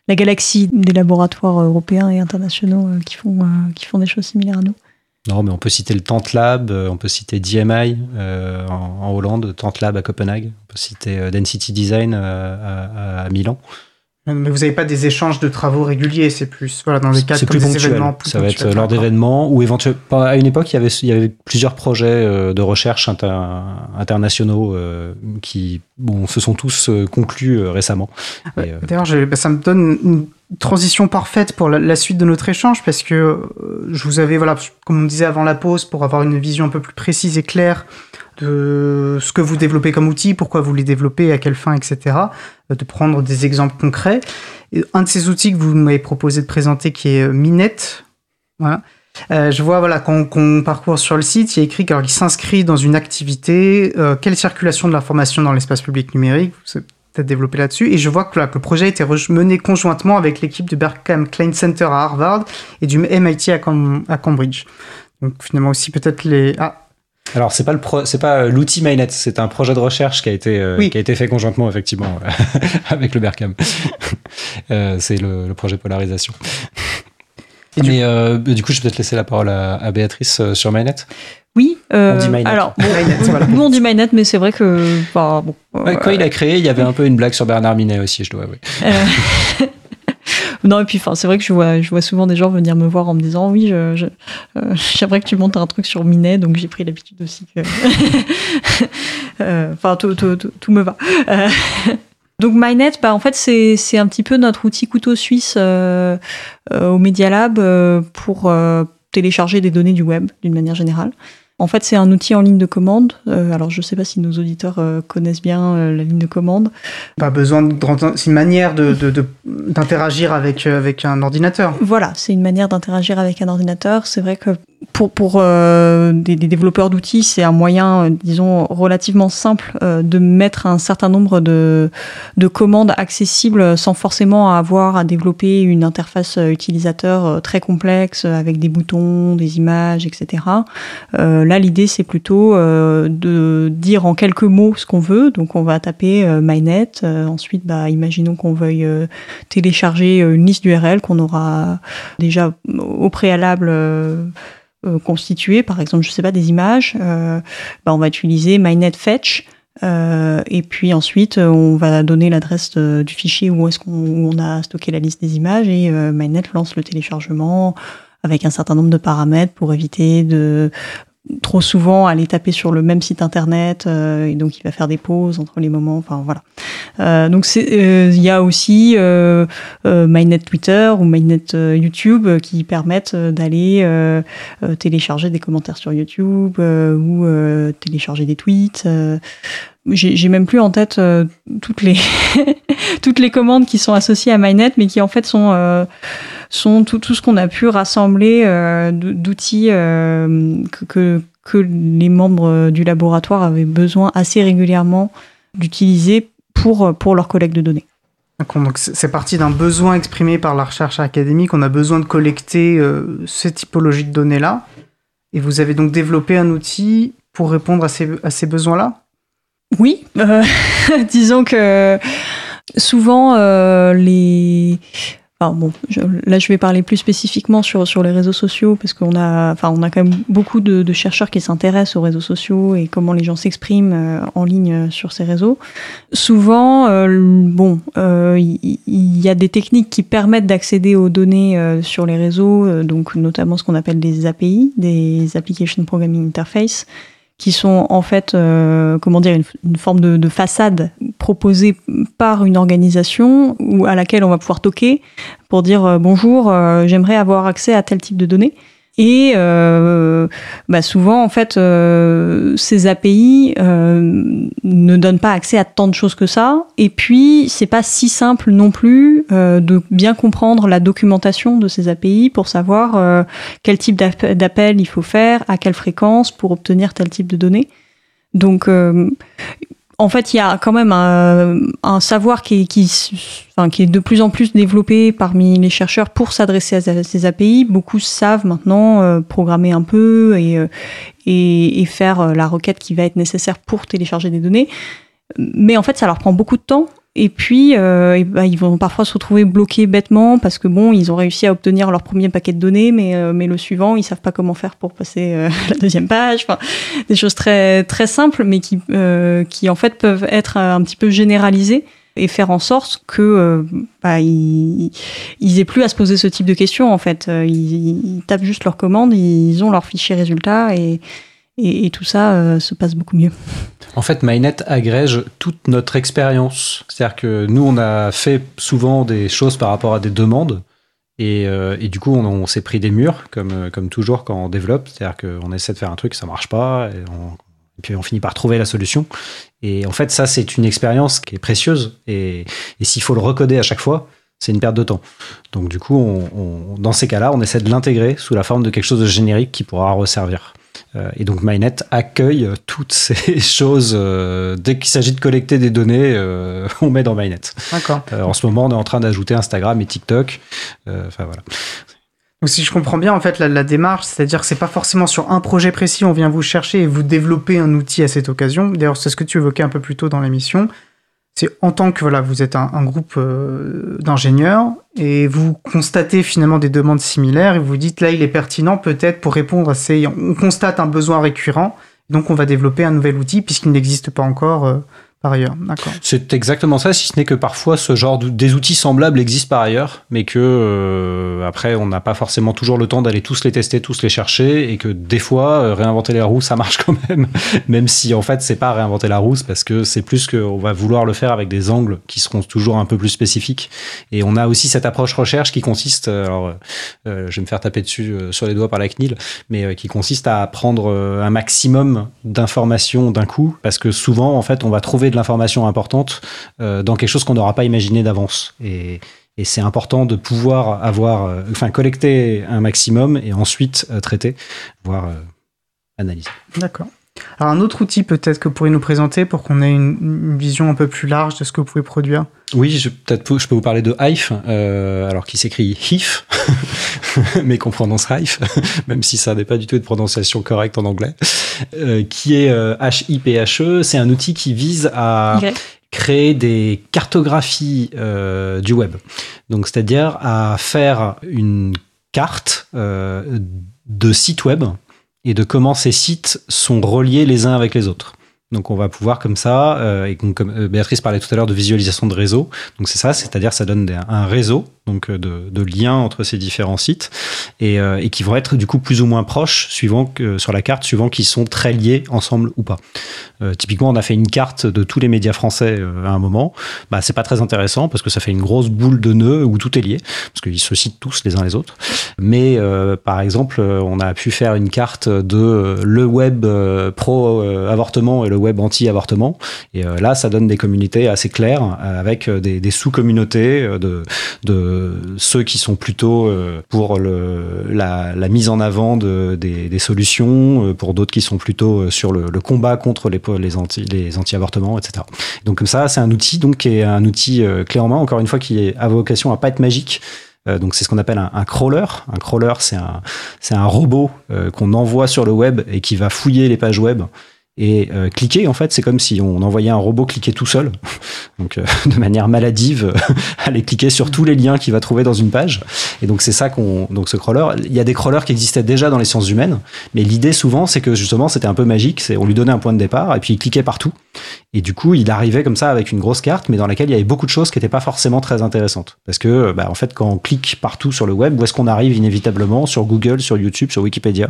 la galaxie des laboratoires européens et internationaux qui font, qui font des choses similaires à nous. Non, mais on peut citer le Tentlab, euh, on peut citer DMI euh, en, Hollande, Tentlab à Copenhague, on peut citer euh, Density Design à, Milan. Mais vous n'avez pas des échanges de travaux réguliers, c'est plus voilà, dans les cadres comme des événements. ça va être lors d'événements ou éventuellement. À une époque, il y avait, il y avait plusieurs projets de recherche internationaux qui bon, se sont tous conclus récemment. D'ailleurs, bah, ça me donne une transition parfaite pour la, suite de notre échange parce que euh, je vous avais, voilà, comme on disait avant la pause, pour avoir une vision un peu plus précise et claire de ce que vous développez comme outil, pourquoi vous les développez, à quelle fin, etc., euh, de prendre des exemples concrets. un de ces outils que vous m'avez proposé de présenter qui est euh, Minette, voilà. je vois voilà quand, on parcourt sur le site, il y a écrit qu'il s'inscrit dans une activité, quelle circulation de l'information dans l'espace public numérique peut-être développé là-dessus. Et je vois que, le projet a été mené conjointement avec l'équipe du Berkham Klein Center à Harvard et du MIT à, Cambridge. Donc finalement aussi peut-être les... Ah. Alors c'est pas le c'est pas euh, l'outil Mainnet, c'est un projet de recherche qui a été euh, qui a été fait conjointement effectivement *laughs* avec le Berkham. *laughs* Euh, c'est le, projet polarisation. Mais du coup, je vais peut-être laisser la parole à, Béatrice sur Mainnet. Oui, euh, on dit Alors, *laughs* nous on dit mais c'est vrai que. Bah, bon, quand il a créé, il y avait un peu une blague sur Bernard Minet aussi, je dois avouer. Euh, non, et puis c'est vrai que je vois, je vois souvent des gens venir me voir en me disant Oui, j'aimerais je, euh, *laughs* que tu montes un truc sur Minet, donc j'ai pris l'habitude aussi que. *laughs* Enfin, tout, tout, tout, me va. *laughs* Donc MyNet, bah, en fait, c'est un petit peu notre outil couteau suisse au Media Lab pour télécharger des données du web d'une manière générale. En fait, c'est un outil en ligne de commande. Euh, alors, je ne sais pas si nos auditeurs euh, connaissent bien euh, la ligne de commande. Pas besoin de. C'est une manière d'interagir de, avec, avec un ordinateur. Voilà, c'est une manière d'interagir avec un ordinateur. C'est vrai que pour, pour euh, des, des, développeurs d'outils, c'est un moyen, euh, disons, relativement simple euh, de mettre un certain nombre de, de, commandes accessibles sans forcément avoir à développer une interface utilisateur très complexe avec des boutons, des images, etc. là, l'idée, c'est plutôt de dire en quelques mots ce qu'on veut. Donc, on va taper MyNet. ensuite, bah, imaginons qu'on veuille télécharger une liste d'URL qu'on aura déjà au préalable euh, constituer, par exemple, je sais pas, des images, euh, bah, on va utiliser MyNetFetch. Euh, et puis ensuite, on va donner l'adresse du fichier où est-ce qu'on a stocké la liste des images et MyNet lance le téléchargement avec un certain nombre de paramètres pour éviter de trop souvent aller taper sur le même site internet euh, et donc il va faire des pauses entre les moments enfin voilà. Euh, donc euh, il y a aussi MyNet Twitter ou MyNet YouTube qui permettent d'aller télécharger des commentaires sur YouTube ou télécharger des tweets j'ai même plus en tête toutes les *laughs* toutes les commandes qui sont associées à MyNet mais qui en fait sont sont tout, tout ce qu'on a pu rassembler euh, d'outils euh, que, que, les membres du laboratoire avaient besoin assez régulièrement d'utiliser pour, pour leurs collègues de données. Donc c'est parti d'un besoin exprimé par la recherche académique. On a besoin de collecter euh, ces typologies de données-là. Et vous avez donc développé un outil pour répondre à ces, à ces besoins-là? Oui. *laughs* disons que souvent, les, bon, là, je vais parler plus spécifiquement sur, sur les réseaux sociaux parce qu'on a, enfin, on a quand même beaucoup de, chercheurs qui s'intéressent aux réseaux sociaux et comment les gens s'expriment euh, en ligne euh, sur ces réseaux. Souvent, euh, bon, il y, a des techniques qui permettent d'accéder aux données sur les réseaux, donc notamment ce qu'on appelle des API, des Application Programming Interface qui sont en fait, euh, comment dire, une, forme de, façade proposée par une organisation ou à laquelle on va pouvoir toquer pour dire euh, bonjour, euh, j'aimerais avoir accès à tel type de données. Et euh, bah souvent, en fait, euh, ces API euh, ne donnent pas accès à tant de choses que ça. Et puis, c'est pas si simple non plus de bien comprendre la documentation de ces API pour savoir quel type d'appel il faut faire, à quelle fréquence pour obtenir tel type de données. Donc, en fait, il y a quand même un, savoir qui est, qui, enfin, qui est de plus en plus développé parmi les chercheurs pour s'adresser à ces API. Beaucoup savent maintenant euh, programmer un peu et, euh, et, et, faire euh, la requête qui va être nécessaire pour télécharger des données. Mais en fait, ça leur prend beaucoup de temps et puis, euh, bah, ils vont parfois se retrouver bloqués bêtement parce que bon, ils ont réussi à obtenir leur premier paquet de données, mais, euh, mais le suivant, ils savent pas comment faire pour passer euh, *laughs* la deuxième page. Enfin, des choses très très simples, mais qui euh, qui en fait peuvent être un petit peu généralisées et faire en sorte que bah, ils, ils aient plus à se poser ce type de questions. En fait, ils, ils tapent juste leur commande, ils ont leur fichier résultat et et, tout ça euh, se passe beaucoup mieux. En fait, MyNet agrège toute notre expérience. C'est-à-dire que nous, on a fait souvent des choses par rapport à des demandes. Et, euh, du coup, on, s'est pris des murs, comme, euh, comme toujours quand on développe. C'est-à-dire qu'on essaie de faire un truc, ça marche pas. Et, puis on finit par trouver la solution. Et en fait, ça, c'est une expérience qui est précieuse. Et, s'il faut le recoder à chaque fois, c'est une perte de temps. Donc du coup, dans ces cas-là, on essaie de l'intégrer sous la forme de quelque chose de générique qui pourra resservir. Euh, et donc MyNet accueille toutes ces *laughs* choses. Euh, dès qu'il s'agit de collecter des données, euh, *laughs* on met dans MyNet. D'accord. en ce moment, on est en train d'ajouter Instagram et TikTok. Enfin voilà. Donc si je comprends bien en fait la, démarche, c'est-à-dire que c'est pas forcément sur un projet précis, on vient vous chercher et vous développer un outil à cette occasion. D'ailleurs, c'est ce que tu évoquais un peu plus tôt dans l'émission c'est en tant que voilà, vous êtes un, groupe euh, d'ingénieurs et vous constatez finalement des demandes similaires et vous dites là il est pertinent peut-être pour répondre à ces on constate un besoin récurrent donc on va développer un nouvel outil puisqu'il n'existe pas encore euh, par ailleurs. C'est exactement ça, si ce n'est que parfois ce genre de, des outils semblables existent par ailleurs, mais que euh, après on n'a pas forcément toujours le temps d'aller tous les tester, tous les chercher, et que des fois euh, réinventer la roue ça marche quand même, *laughs* même si en fait c'est pas réinventer la roue, parce que c'est plus qu'on va vouloir le faire avec des angles qui seront toujours un peu plus spécifiques. Et on a aussi cette approche recherche qui consiste, euh, alors je vais me faire taper dessus sur les doigts par la CNIL, mais qui consiste à prendre un maximum d'informations d'un coup, parce que souvent en fait on va trouver de l'information importante euh, dans quelque chose qu'on n'aura pas imaginé d'avance. Et, c'est important de pouvoir avoir, euh, enfin, collecter un maximum et ensuite euh, traiter, voire analyser. D'accord. Alors un autre outil peut-être que vous pourriez nous présenter pour qu'on ait une, vision un peu plus large de ce que vous pouvez produire? Oui, je, peut-être je peux vous parler de Hive, alors qui s'écrit HIF, *laughs* mais qu'on prononce Hive, *laughs* même si ça n'est pas du tout une prononciation correcte en anglais, euh, qui est HIPHE. C'est un outil qui vise à créer des cartographies euh, du web. Donc, c'est-à-dire à faire une carte euh, de sites web et de comment ces sites sont reliés les uns avec les autres. Donc on va pouvoir comme ça, euh, et comme euh, Béatrice parlait tout à l'heure de visualisation de réseau, donc c'est ça, c'est-à-dire ça donne un réseau donc euh, de, liens entre ces différents sites et, et, qui vont être du coup plus ou moins proches suivant que sur la carte, suivant qu'ils sont très liés ensemble ou pas. typiquement, on a fait une carte de tous les médias français à un moment. Bah c'est pas très intéressant parce que ça fait une grosse boule de nœuds où tout est lié parce qu'ils se citent tous les uns les autres. Mais par exemple, on a pu faire une carte de le web pro avortement et le web anti-avortement. Et euh, là, ça donne des communautés assez claires euh, avec euh, des, sous-communautés de ceux qui sont plutôt pour le, la, mise en avant de, des, solutions, pour d'autres qui sont plutôt sur le, combat contre les, anti, les anti-avortements, etc. Donc comme ça, c'est un outil donc qui est un outil clé en main, encore une fois, qui à vocation à pas être magique, donc c'est ce qu'on appelle un, crawler. Un crawler, c'est un, c'est un robot qu'on envoie sur le web et qui va fouiller les pages web et euh, cliquer, en fait, c'est comme si on envoyait un robot cliquer tout seul, *laughs* donc euh, *laughs* de manière maladive, *laughs* aller cliquer sur tous les liens qu'il va trouver dans une page. Et donc c'est ça qu'on, donc ce crawler, il y a des crawlers qui existaient déjà dans les sciences humaines, mais l'idée souvent, c'est que justement, c'était un peu magique. C'est on lui donnait un point de départ et puis il cliquait partout. Et du coup, il arrivait comme ça avec une grosse carte, mais dans laquelle il y avait beaucoup de choses qui n'étaient pas forcément très intéressantes. Parce que, bah, en fait, quand on clique partout sur le web, où est-ce qu'on arrive inévitablement sur Google, sur YouTube, sur Wikipédia,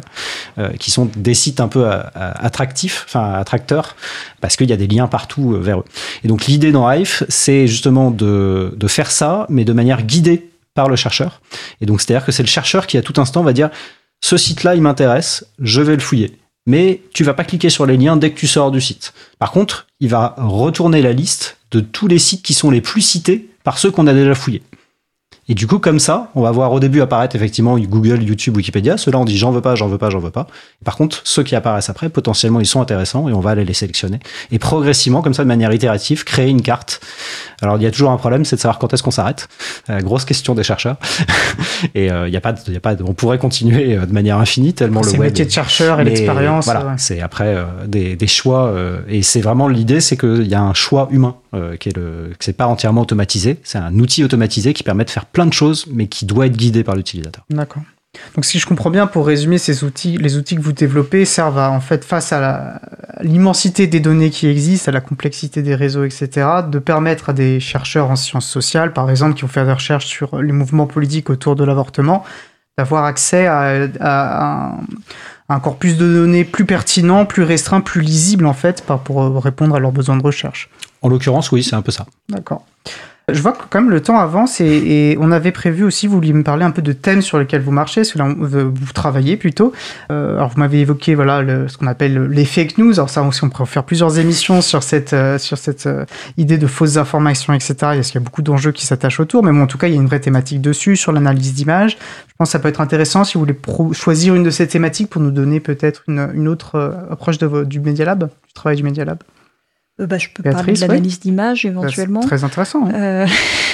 euh, qui sont des sites un peu attractifs enfin attracteurs, parce qu'il y a des liens partout euh, vers eux. Et donc l'idée dans Hive, c'est justement de, de faire ça, mais de manière guidée par le chercheur. Et donc c'est-à-dire que c'est le chercheur qui à tout instant va dire ce site-là, il m'intéresse, je vais le fouiller. Mais tu vas pas cliquer sur les liens dès que tu sors du site. Par contre, il va retourner la liste de tous les sites qui sont les plus cités par ceux qu'on a déjà fouillés. Et du coup, comme ça, on va voir au début apparaître effectivement Google, YouTube, Wikipédia. Ceux-là, on dit j'en veux pas, j'en veux pas, j'en veux pas. Par contre, ceux qui apparaissent après, potentiellement, ils sont intéressants et on va aller les sélectionner. Et progressivement, comme ça, de manière itérative, créer une carte. Alors, il y a toujours un problème, c'est de savoir quand est-ce qu'on s'arrête. Euh, grosse question des chercheurs. *laughs* et euh, il y a pas, y a pas, on pourrait continuer euh, de manière infinie tellement le C'est web. le métier de chercheur et l'expérience. Voilà, ouais. c'est après euh, des, des choix euh, et c'est vraiment l'idée, c'est qu'il y a un choix humain euh, qui est le, c'est pas entièrement automatisé. C'est un outil automatisé qui permet de faire plein de choses, mais qui doit être guidé par l'utilisateur. D'accord. Donc si je comprends bien, pour résumer, ces outils, les outils que vous développez servent à, en fait, face à l'immensité des données qui existent, à la complexité des réseaux, etc., de permettre à des chercheurs en sciences sociales, par exemple, qui vont faire des recherches sur les mouvements politiques autour de l'avortement, d'avoir accès à, à un, corpus de données plus pertinent, plus restreint, plus lisible, en fait, pour répondre à leurs besoins de recherche. En l'occurrence, oui, c'est un peu ça. D'accord. Je vois que quand même le temps avance et, on avait prévu aussi, vous vouliez me parler un peu de thèmes sur lesquels vous marchez, sur lesquels vous travaillez plutôt. Euh, alors vous m'avez évoqué voilà ce qu'on appelle les fake news. Alors ça aussi on pourrait faire plusieurs émissions sur cette euh, sur cette euh, idée de fausses informations, etc. Parce qu'il y a beaucoup d'enjeux qui s'attachent autour, mais bon en tout cas il y a une vraie thématique dessus sur l'analyse d'images. Je pense que ça peut être intéressant si vous voulez choisir une de ces thématiques pour nous donner peut-être une, autre approche du Media Lab, du travail du Media Lab. Euh, bah, je peux parler de l'analyse d'image éventuellement. C'est Très intéressant. hein. Euh,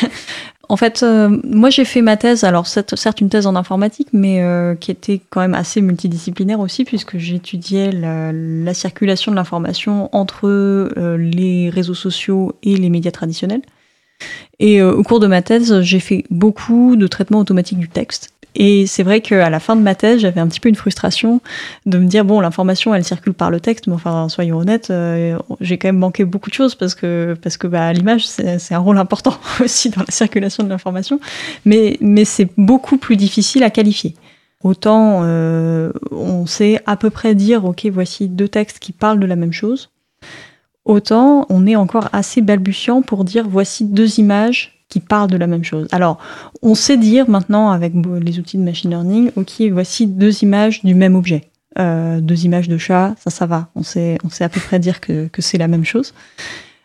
*laughs* en fait, euh, moi j'ai fait ma thèse, alors certes une thèse en informatique, mais qui était quand même assez multidisciplinaire aussi, puisque j'étudiais la, la circulation de l'information entre les réseaux sociaux et les médias traditionnels. Et euh, au cours de ma thèse, j'ai fait beaucoup de traitements automatiques du texte. Et c'est vrai qu'à la fin de ma thèse, j'avais un petit peu une frustration de me dire bon, l'information, elle circule par le texte, mais enfin, soyons honnêtes, euh, j'ai quand même manqué beaucoup de choses parce que parce que bah, l'image, c'est un rôle important *laughs* aussi dans la circulation de l'information, mais mais c'est beaucoup plus difficile à qualifier. Autant euh, on sait à peu près dire ok, voici deux textes qui parlent de la même chose. Autant on est encore assez balbutiant pour dire voici deux images qui parlent de la même chose. Alors, on sait dire maintenant avec les outils de machine learning, ok, voici deux images du même objet. Euh, deux images de chat, ça, ça va. On sait, on sait à peu près dire que, que c'est la même chose.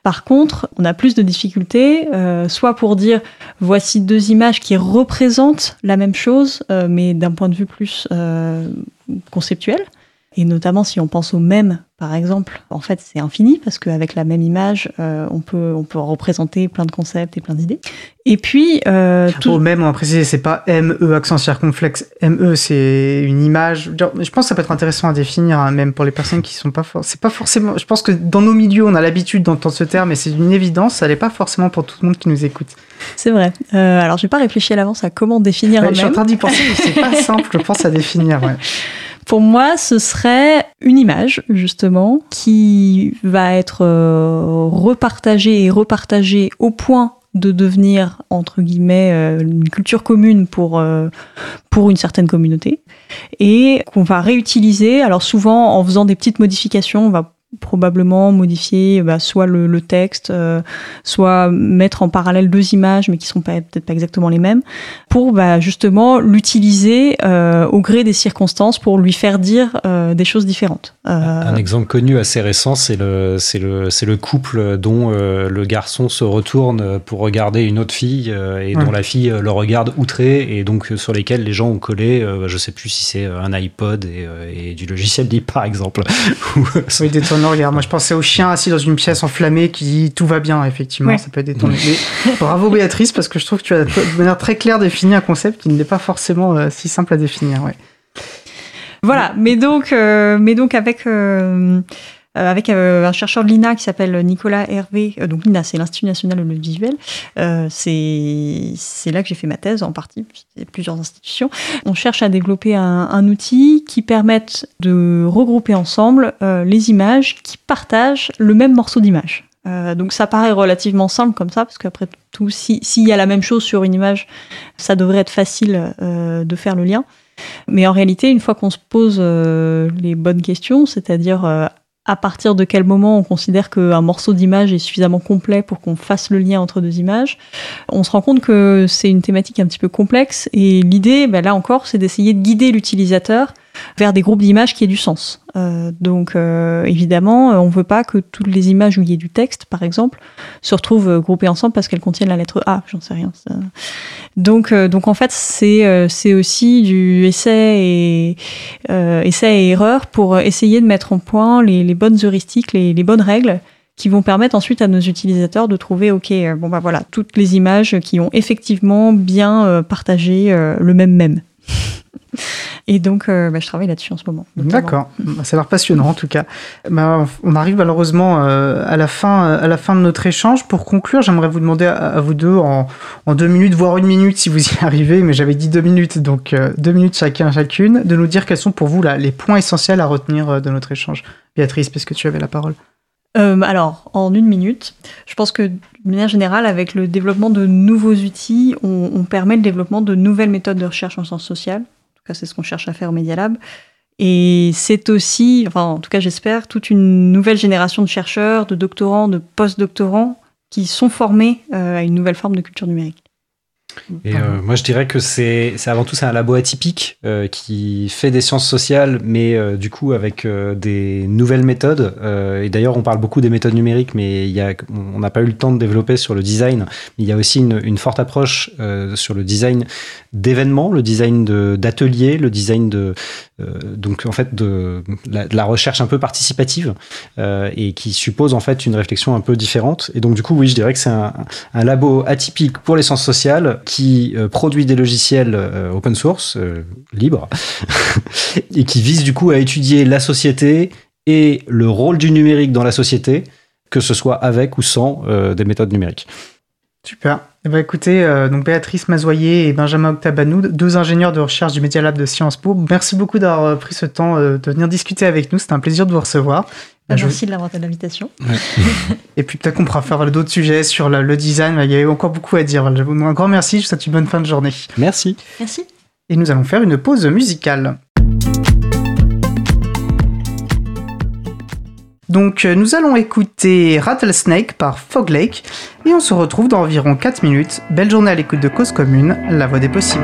Par contre, on a plus de difficultés, euh, soit pour dire voici deux images qui représentent la même chose, euh, mais d'un point de vue plus conceptuel. Et notamment si on pense au même, par exemple, en fait c'est infini parce qu'avec la même image, euh, on peut on peut représenter plein de concepts et plein d'idées. Et puis euh, tout, Au même, on va préciser, c'est pas ME accent circonflexe. ME, c'est une image. Je pense que ça peut être intéressant à définir, hein, même pour les personnes qui sont pas for- C'est pas forcément. Je pense que dans nos milieux, on a l'habitude d'entendre ce terme, mais c'est une évidence. Ça l'est pas forcément pour tout le monde qui nous écoute. c'est vrai. Euh, alors j'ai pas réfléchi à l'avance à comment définir Ouais, un je suis en train d'y penser, mais c'est pas *laughs* simple, je pense, à définir. Ouais. Pour moi, ce serait une image, justement, qui va être euh, repartagée et repartagée au point de devenir, entre guillemets, euh, une culture commune pour, euh, pour une certaine communauté, et qu'on va réutiliser, alors souvent en faisant des petites modifications, on va probablement modifier bah, soit le, le texte, euh, soit mettre en parallèle deux images, mais qui sont pas- peut-être pas exactement les mêmes, pour bah, justement l'utiliser euh, au gré des circonstances pour lui faire dire euh, des choses différentes. Euh, Un exemple connu assez récent, c'est le, c'est le, c'est le couple dont euh, le garçon se retourne pour regarder une autre fille euh, et Ouais. dont la fille le regarde outré et donc euh, sur lesquels les gens ont collé, euh, je sais plus si c'est un iPod et, et du logiciel libre par exemple. *laughs* Oui, le regard. Moi, je pensais au chien assis dans une pièce enflammée qui dit tout va bien, effectivement. Ouais. Ça peut être détourné. Mais *laughs* bravo, Béatrice, parce que je trouve que tu as de manière très claire défini un concept qui n'est pas forcément euh, si simple à définir. Ouais. Voilà, mais donc, euh, mais donc avec, euh, avec euh, un chercheur de l'INA qui s'appelle Nicolas Hervé, euh, donc l'INA c'est l'Institut national de l'audiovisuel, euh, c'est là que j'ai fait ma thèse en partie, plusieurs institutions. On cherche à développer un, un outil qui permette de regrouper ensemble euh, les images qui partagent le même morceau d'image. Euh, donc ça paraît relativement simple comme ça, parce qu'après tout, si- s'il y a la même chose sur une image, ça devrait être facile euh, de faire le lien. Mais en réalité, une fois qu'on se pose euh, les bonnes questions, c'est-à-dire euh, à partir de quel moment on considère qu'un morceau d'image est suffisamment complet pour qu'on fasse le lien entre deux images, on se rend compte que c'est une thématique un petit peu complexe. Et l'idée, ben là encore, c'est d'essayer de guider l'utilisateur vers des groupes d'images qui aient du sens. Euh, donc euh, évidemment, on ne veut pas que toutes les images où il y ait du texte, par exemple, se retrouvent groupées ensemble parce qu'elles contiennent la lettre A. J'en sais rien. Donc, donc en fait, c'est c'est aussi du essai et essai et erreur pour essayer de mettre en point les, les bonnes heuristiques, les, les bonnes règles qui vont permettre ensuite à nos utilisateurs de trouver, ok, bon bah voilà, toutes les images qui ont effectivement bien partagé le même même. *laughs* Et donc, euh, bah, je travaille là-dessus en ce moment. D'accord, bah, ça a l'air passionnant en tout cas. Bah, on arrive malheureusement euh, à, la fin, à la fin de notre échange. Pour conclure, j'aimerais vous demander à, vous deux, en, deux minutes, voire une minute si vous y *laughs* arrivez, mais j'avais dit deux minutes, donc euh, deux minutes chacun, chacune, de nous dire quels sont pour vous là, les points essentiels à retenir de notre échange. Béatrice, puisque tu avais la parole? alors, en une minute, je pense que de manière générale, avec le développement de nouveaux outils, on, on permet le développement de nouvelles méthodes de recherche en sciences sociales tout cas, c'est ce qu'on cherche à faire au Media Lab. Et c'est aussi, enfin, en tout cas, j'espère, toute une nouvelle génération de chercheurs, de doctorants, de post-doctorants qui sont formés euh, à une nouvelle forme de culture numérique. Et euh, moi, je dirais que c'est avant tout c'est un labo atypique euh, qui fait des sciences sociales, mais euh, du coup avec des nouvelles méthodes. et d'ailleurs, on parle beaucoup des méthodes numériques, mais y a, on n'a pas eu le temps de développer sur le design. Il y a aussi une, une forte approche sur le design d'événements, le design d'ateliers, le design de donc en fait de la, de la, recherche un peu participative et qui suppose en fait une réflexion un peu différente. Et donc du coup, oui, je dirais que c'est un, un labo atypique pour les sciences sociales qui euh, produit des logiciels euh, open source, euh, libres, *laughs* et qui vise du coup à étudier la société et le rôle du numérique dans la société, que ce soit avec ou sans des méthodes numériques. Super. Eh ben, écoutez, donc Béatrice Mazoyer et Benjamin Octabanou, deux ingénieurs de recherche du Media Lab de Sciences Po, merci beaucoup d'avoir pris ce temps de venir discuter avec nous. C'était un plaisir de vous recevoir. Bah, merci de l'avoir de l'invitation. et puis peut-être qu'on pourra faire d'autres sujets sur le design. Il y a encore beaucoup à dire. Un grand merci. Je vous souhaite une bonne fin de journée. Merci. Merci. Et nous allons faire une pause musicale. Donc euh, nous allons écouter Rattlesnake par Fog Lake et on se retrouve dans environ 4 minutes. Belle journée à l'écoute de Cause Commune, la voix des possibles.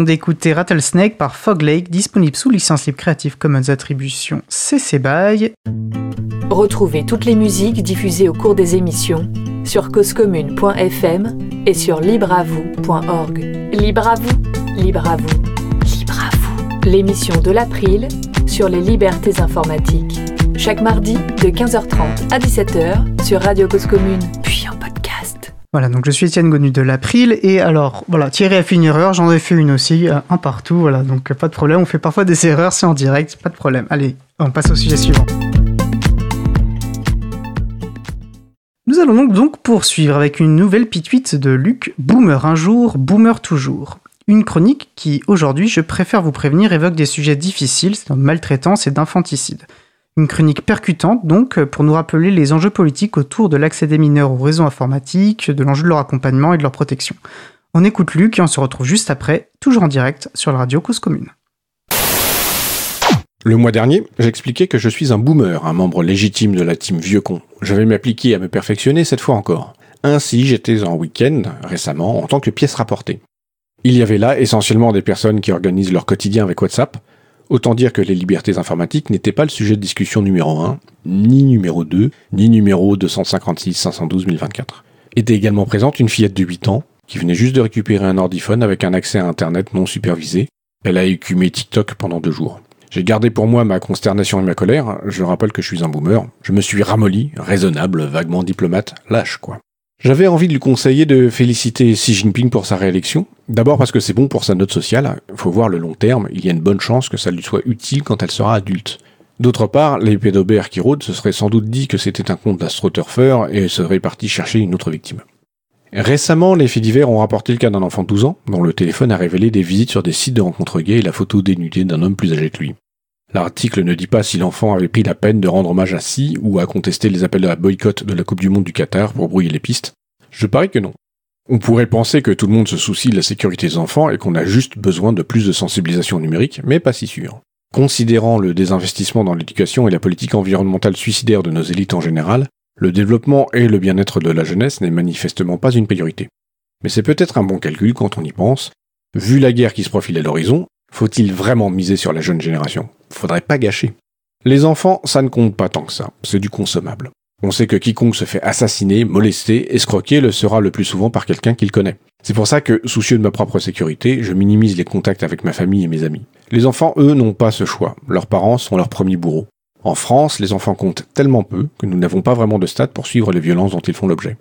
Venons d'écouter Rattlesnake par Fog Lake, disponible sous licence libre Creative Commons Attribution CC BY. Retrouvez toutes les musiques diffusées au cours des émissions sur causecommune.fm et sur libreavoue.org. Libre à vous, libre à vous, libre à vous. L'émission de l'April sur les libertés informatiques. Chaque mardi de 15h30 à 17h sur Radio Cause Commune. Voilà, donc je suis Étienne Gonu de l'April, et alors, voilà, Thierry a fait une erreur, j'en ai fait une aussi, euh, un partout, voilà, donc pas de problème, on fait parfois des erreurs, c'est en direct, pas de problème. Allez, on passe au sujet suivant. Nous allons donc poursuivre avec une nouvelle pituite de Luc, Boomer un jour, Boomer toujours. Une chronique qui, aujourd'hui, je préfère vous prévenir, évoque des sujets difficiles, c'est de maltraitance et d'infanticide. Une chronique percutante, donc, pour nous rappeler les enjeux politiques autour de l'accès des mineurs aux réseaux informatiques, de l'enjeu de leur accompagnement et de leur protection. On écoute Luc et on se retrouve juste après, toujours en direct, sur la radio Cause Commune. Le mois dernier, j'expliquais que je suis un boomer, un membre légitime de la team vieux con. Je vais m'appliquer à me perfectionner cette fois encore. Ainsi, j'étais en week-end, récemment, en tant que pièce rapportée. Il y avait là essentiellement des personnes qui organisent leur quotidien avec WhatsApp. Autant dire que les libertés informatiques n'étaient pas le sujet de discussion numéro 1, ni numéro 2, ni numéro 256-512-1024. Était également présente une fillette de 8 ans, qui venait juste de récupérer un ordiphone avec un accès à Internet non supervisé. Elle a écumé TikTok pendant deux jours. J'ai gardé pour moi ma consternation et ma colère, je rappelle que je suis un boomer, je me suis ramolli, raisonnable, vaguement diplomate, lâche quoi. J'avais envie de lui conseiller de féliciter Xi Jinping pour sa réélection, d'abord parce que c'est bon pour sa note sociale, il faut voir le long terme, il y a une bonne chance que ça lui soit utile quand elle sera adulte. D'autre part, les pédobères qui rôdent se seraient sans doute dit que c'était un compte d'astroturfeur et seraient partis chercher une autre victime. Récemment, les faits divers ont rapporté le cas d'un enfant de 12 ans, dont le téléphone a révélé des visites sur des sites de rencontres gays et la photo dénudée d'un homme plus âgé que lui. L'article ne dit pas si l'enfant avait pris la peine de rendre hommage à Si ou à contester les appels à boycott de la Coupe du Monde du Qatar pour brouiller les pistes. Je parie que non. On pourrait penser que tout le monde se soucie de la sécurité des enfants et qu'on a juste besoin de plus de sensibilisation numérique, mais pas si sûr. Considérant le désinvestissement dans l'éducation et la politique environnementale suicidaire de nos élites en général, le développement et le bien-être de la jeunesse n'est manifestement pas une priorité. Mais c'est peut-être un bon calcul quand on y pense. Vu la guerre qui se profile à l'horizon, faut-il vraiment miser sur la jeune génération? Faudrait pas gâcher. Les enfants, ça ne compte pas tant que ça, c'est du consommable. On sait que quiconque se fait assassiner, molester, escroquer le sera le plus souvent par quelqu'un qu'il connaît. C'est pour ça que, soucieux de ma propre sécurité, je minimise les contacts avec ma famille et mes amis. Les enfants, eux, n'ont pas ce choix. Leurs parents sont leurs premiers bourreaux. En France, les enfants comptent tellement peu que nous n'avons pas vraiment de stats pour suivre les violences dont ils font l'objet.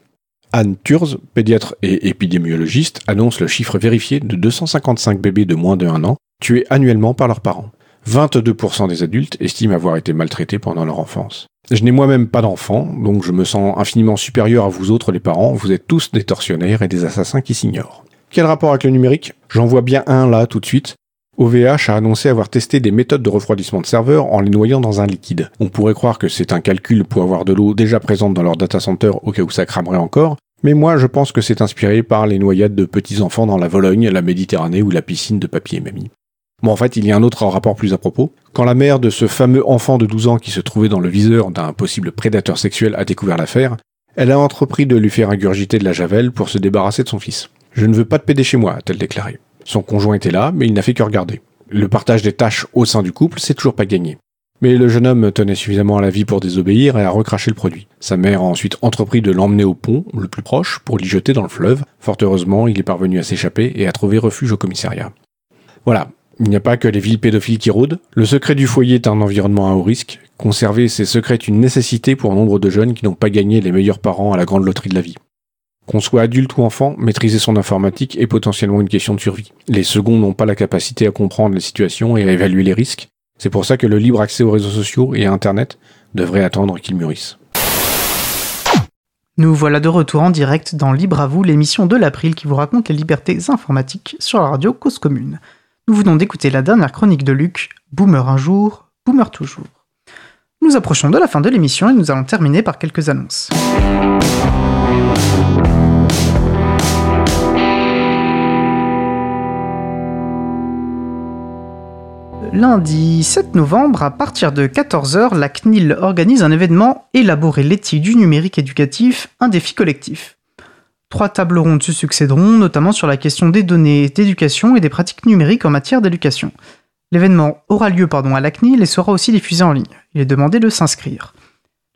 Anne Turz, pédiatre et épidémiologiste, annonce le chiffre vérifié de 255 bébés de moins de 1 an tués annuellement par leurs parents. 22% des adultes estiment avoir été maltraités pendant leur enfance. Je n'ai moi-même pas d'enfant, donc je me sens infiniment supérieur à vous autres les parents, vous êtes tous des tortionnaires et des assassins qui s'ignorent. Quel rapport avec le numérique? J'en vois bien un là tout de suite, OVH a annoncé avoir testé des méthodes de refroidissement de serveurs en les noyant dans un liquide. On pourrait croire que c'est un calcul pour avoir de l'eau déjà présente dans leur data center au cas où ça cramerait encore, mais moi je pense que c'est inspiré par les noyades de petits enfants dans la Vologne, la Méditerranée ou la piscine de papier et mamie. Bon, en fait, il y a un autre rapport plus à propos. Quand la mère de ce fameux enfant de 12 ans qui se trouvait dans le viseur d'un possible prédateur sexuel a découvert l'affaire, elle a entrepris de lui faire ingurgiter de la javel pour se débarrasser de son fils. Je ne veux pas de PD chez moi, a-t-elle déclaré. Son conjoint était là, mais il n'a fait que regarder. Le partage des tâches au sein du couple, c'est toujours pas gagné. Mais le jeune homme tenait suffisamment à la vie pour désobéir et a recraché le produit. Sa mère a ensuite entrepris de l'emmener au pont, le plus proche, pour l'y jeter dans le fleuve. Fort heureusement, il est parvenu à s'échapper et à trouver refuge au commissariat. Voilà. Il n'y a pas que les villes pédophiles qui rôdent. Le secret du foyer est un environnement à haut risque. Conserver ces secrets est une nécessité pour un nombre de jeunes qui n'ont pas gagné les meilleurs parents à la grande loterie de la vie. Qu'on soit adulte ou enfant, maîtriser son informatique est potentiellement une question de survie. Les seconds n'ont pas la capacité à comprendre les situations et à évaluer les risques. C'est pour ça que le libre accès aux réseaux sociaux et à Internet devrait attendre qu'ils mûrissent. Nous voilà de retour en direct dans Libre à vous, l'émission de l'April qui vous raconte les libertés informatiques sur la radio Cause Commune. Nous venons d'écouter la dernière chronique de Luc, Boomer un jour, Boomer toujours. Nous approchons de la fin de l'émission et nous allons terminer par quelques annonces. Lundi 7 novembre, à partir de 14h, la CNIL organise un événement Élaborer l'éthique du numérique éducatif, un défi collectif. Trois tables rondes se succéderont, notamment sur la question des données d'éducation et des pratiques numériques en matière d'éducation. L'événement aura lieu pardon, à l'ACNIL et sera aussi diffusé en ligne. Il est demandé de s'inscrire.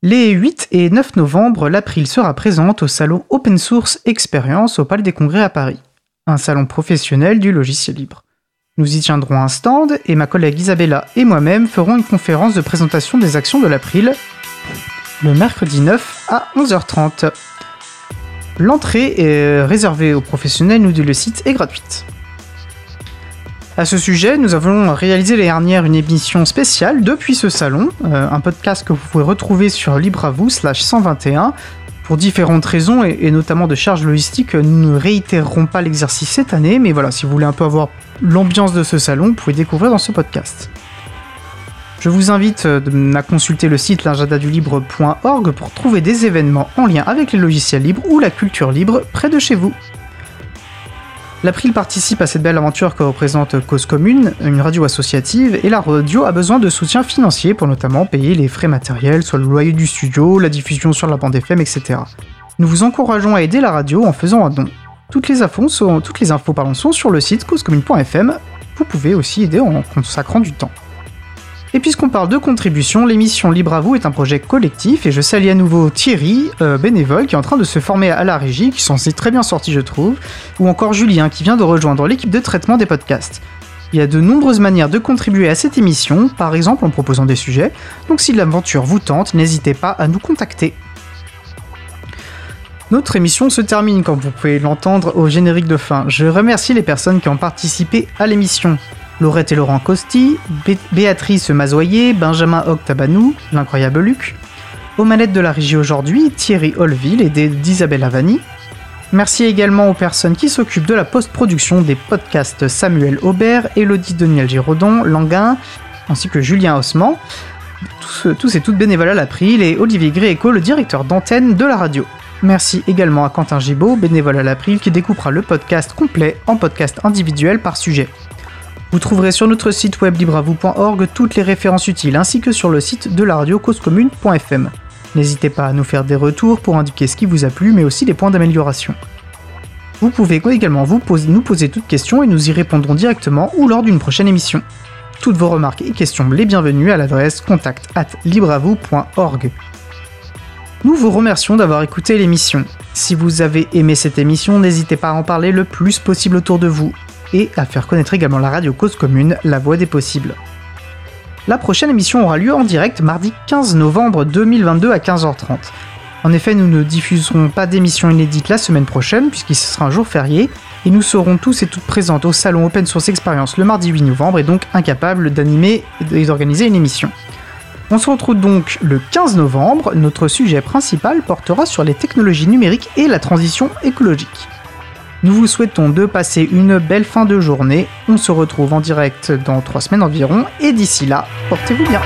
Les 8 et 9 novembre, l'April sera présente au salon Open Source Experience au Palais des Congrès à Paris, un salon professionnel du logiciel libre. Nous y tiendrons un stand et ma collègue Isabella et moi-même ferons une conférence de présentation des actions de l'April le mercredi 9 à 11h30. L'entrée est réservée aux professionnels ou le site est gratuite. À ce sujet, nous avons réalisé l'année dernière une émission spéciale depuis ce salon, euh, un podcast que vous pouvez retrouver sur libre 121. Pour différentes raisons et, notamment de charges logistiques, nous ne réitérerons pas l'exercice cette année, mais voilà, si vous voulez un peu avoir l'ambiance de ce salon, vous pouvez découvrir dans ce podcast. Je vous invite euh, à consulter le site l'agenda-du-libre.org pour trouver des événements en lien avec les logiciels libres ou la culture libre près de chez vous. L'April participe à cette belle aventure que représente Cause Commune, une radio associative, et la radio a besoin de soutien financier pour notamment payer les frais matériels, soit le loyer du studio, la diffusion sur la bande FM, etc. Nous vous encourageons à aider la radio en faisant un don. Toutes les infos sont, toutes les infos sont sur le site causecommune.fm. Vous pouvez aussi aider en consacrant du temps. Et puisqu'on parle de contribution, l'émission Libre à vous est un projet collectif et je salue à nouveau Thierry, euh, bénévole, qui est en train de se former à la régie, qui s'en très bien sorti je trouve, ou encore Julien qui vient de rejoindre l'équipe de traitement des podcasts. Il y a de nombreuses manières de contribuer à cette émission, par exemple en proposant des sujets, donc si l'aventure vous tente, n'hésitez pas à nous contacter. Notre émission se termine, comme vous pouvez l'entendre, au générique de fin. Je remercie les personnes qui ont participé à l'émission. Laurette et Laurent Costi, Béatrice Mazoyer, Benjamin Octabanou, l'incroyable Luc. Aux manettes de la régie aujourd'hui, Thierry Holville et d'Isabelle Avani. Merci également aux personnes qui s'occupent de la post-production des podcasts Samuel Aubert, Elodie Daniel Giraudon, Languin, ainsi que Julien Haussmann. Tous, tous et toutes bénévoles à l'April et Olivier Gréco, le directeur d'antenne de la radio. Merci également à Quentin Gibaud, bénévole à l'April, qui découpera le podcast complet en podcast individuel par sujet. Vous trouverez sur notre site web libravou.org toutes les références utiles ainsi que sur le site de la radio causecommune.fm. N'hésitez pas à nous faire des retours pour indiquer ce qui vous a plu mais aussi des points d'amélioration. Vous pouvez également nous poser toutes questions et nous y répondrons directement ou lors d'une prochaine émission. Toutes vos remarques et questions les bienvenues à l'adresse contact at. Nous vous remercions d'avoir écouté l'émission. Si vous avez aimé cette émission, n'hésitez pas à en parler le plus possible autour de vous et à faire connaître également la radio Cause Commune, la voix des possibles. La prochaine émission aura lieu en direct mardi 15 novembre 2022 à 15h30. En effet, nous ne diffuserons pas d'émission inédite la semaine prochaine, puisqu'il sera un jour férié, et nous serons tous et toutes présentes au salon Open Source Experience le mardi 8 novembre, et donc incapables d'animer et d'organiser une émission. On se retrouve donc le 15 novembre, notre sujet principal portera sur les technologies numériques et la transition écologique. Nous vous souhaitons de passer une belle fin de journée. On se retrouve en direct dans trois semaines environ. Et d'ici là, portez-vous bien.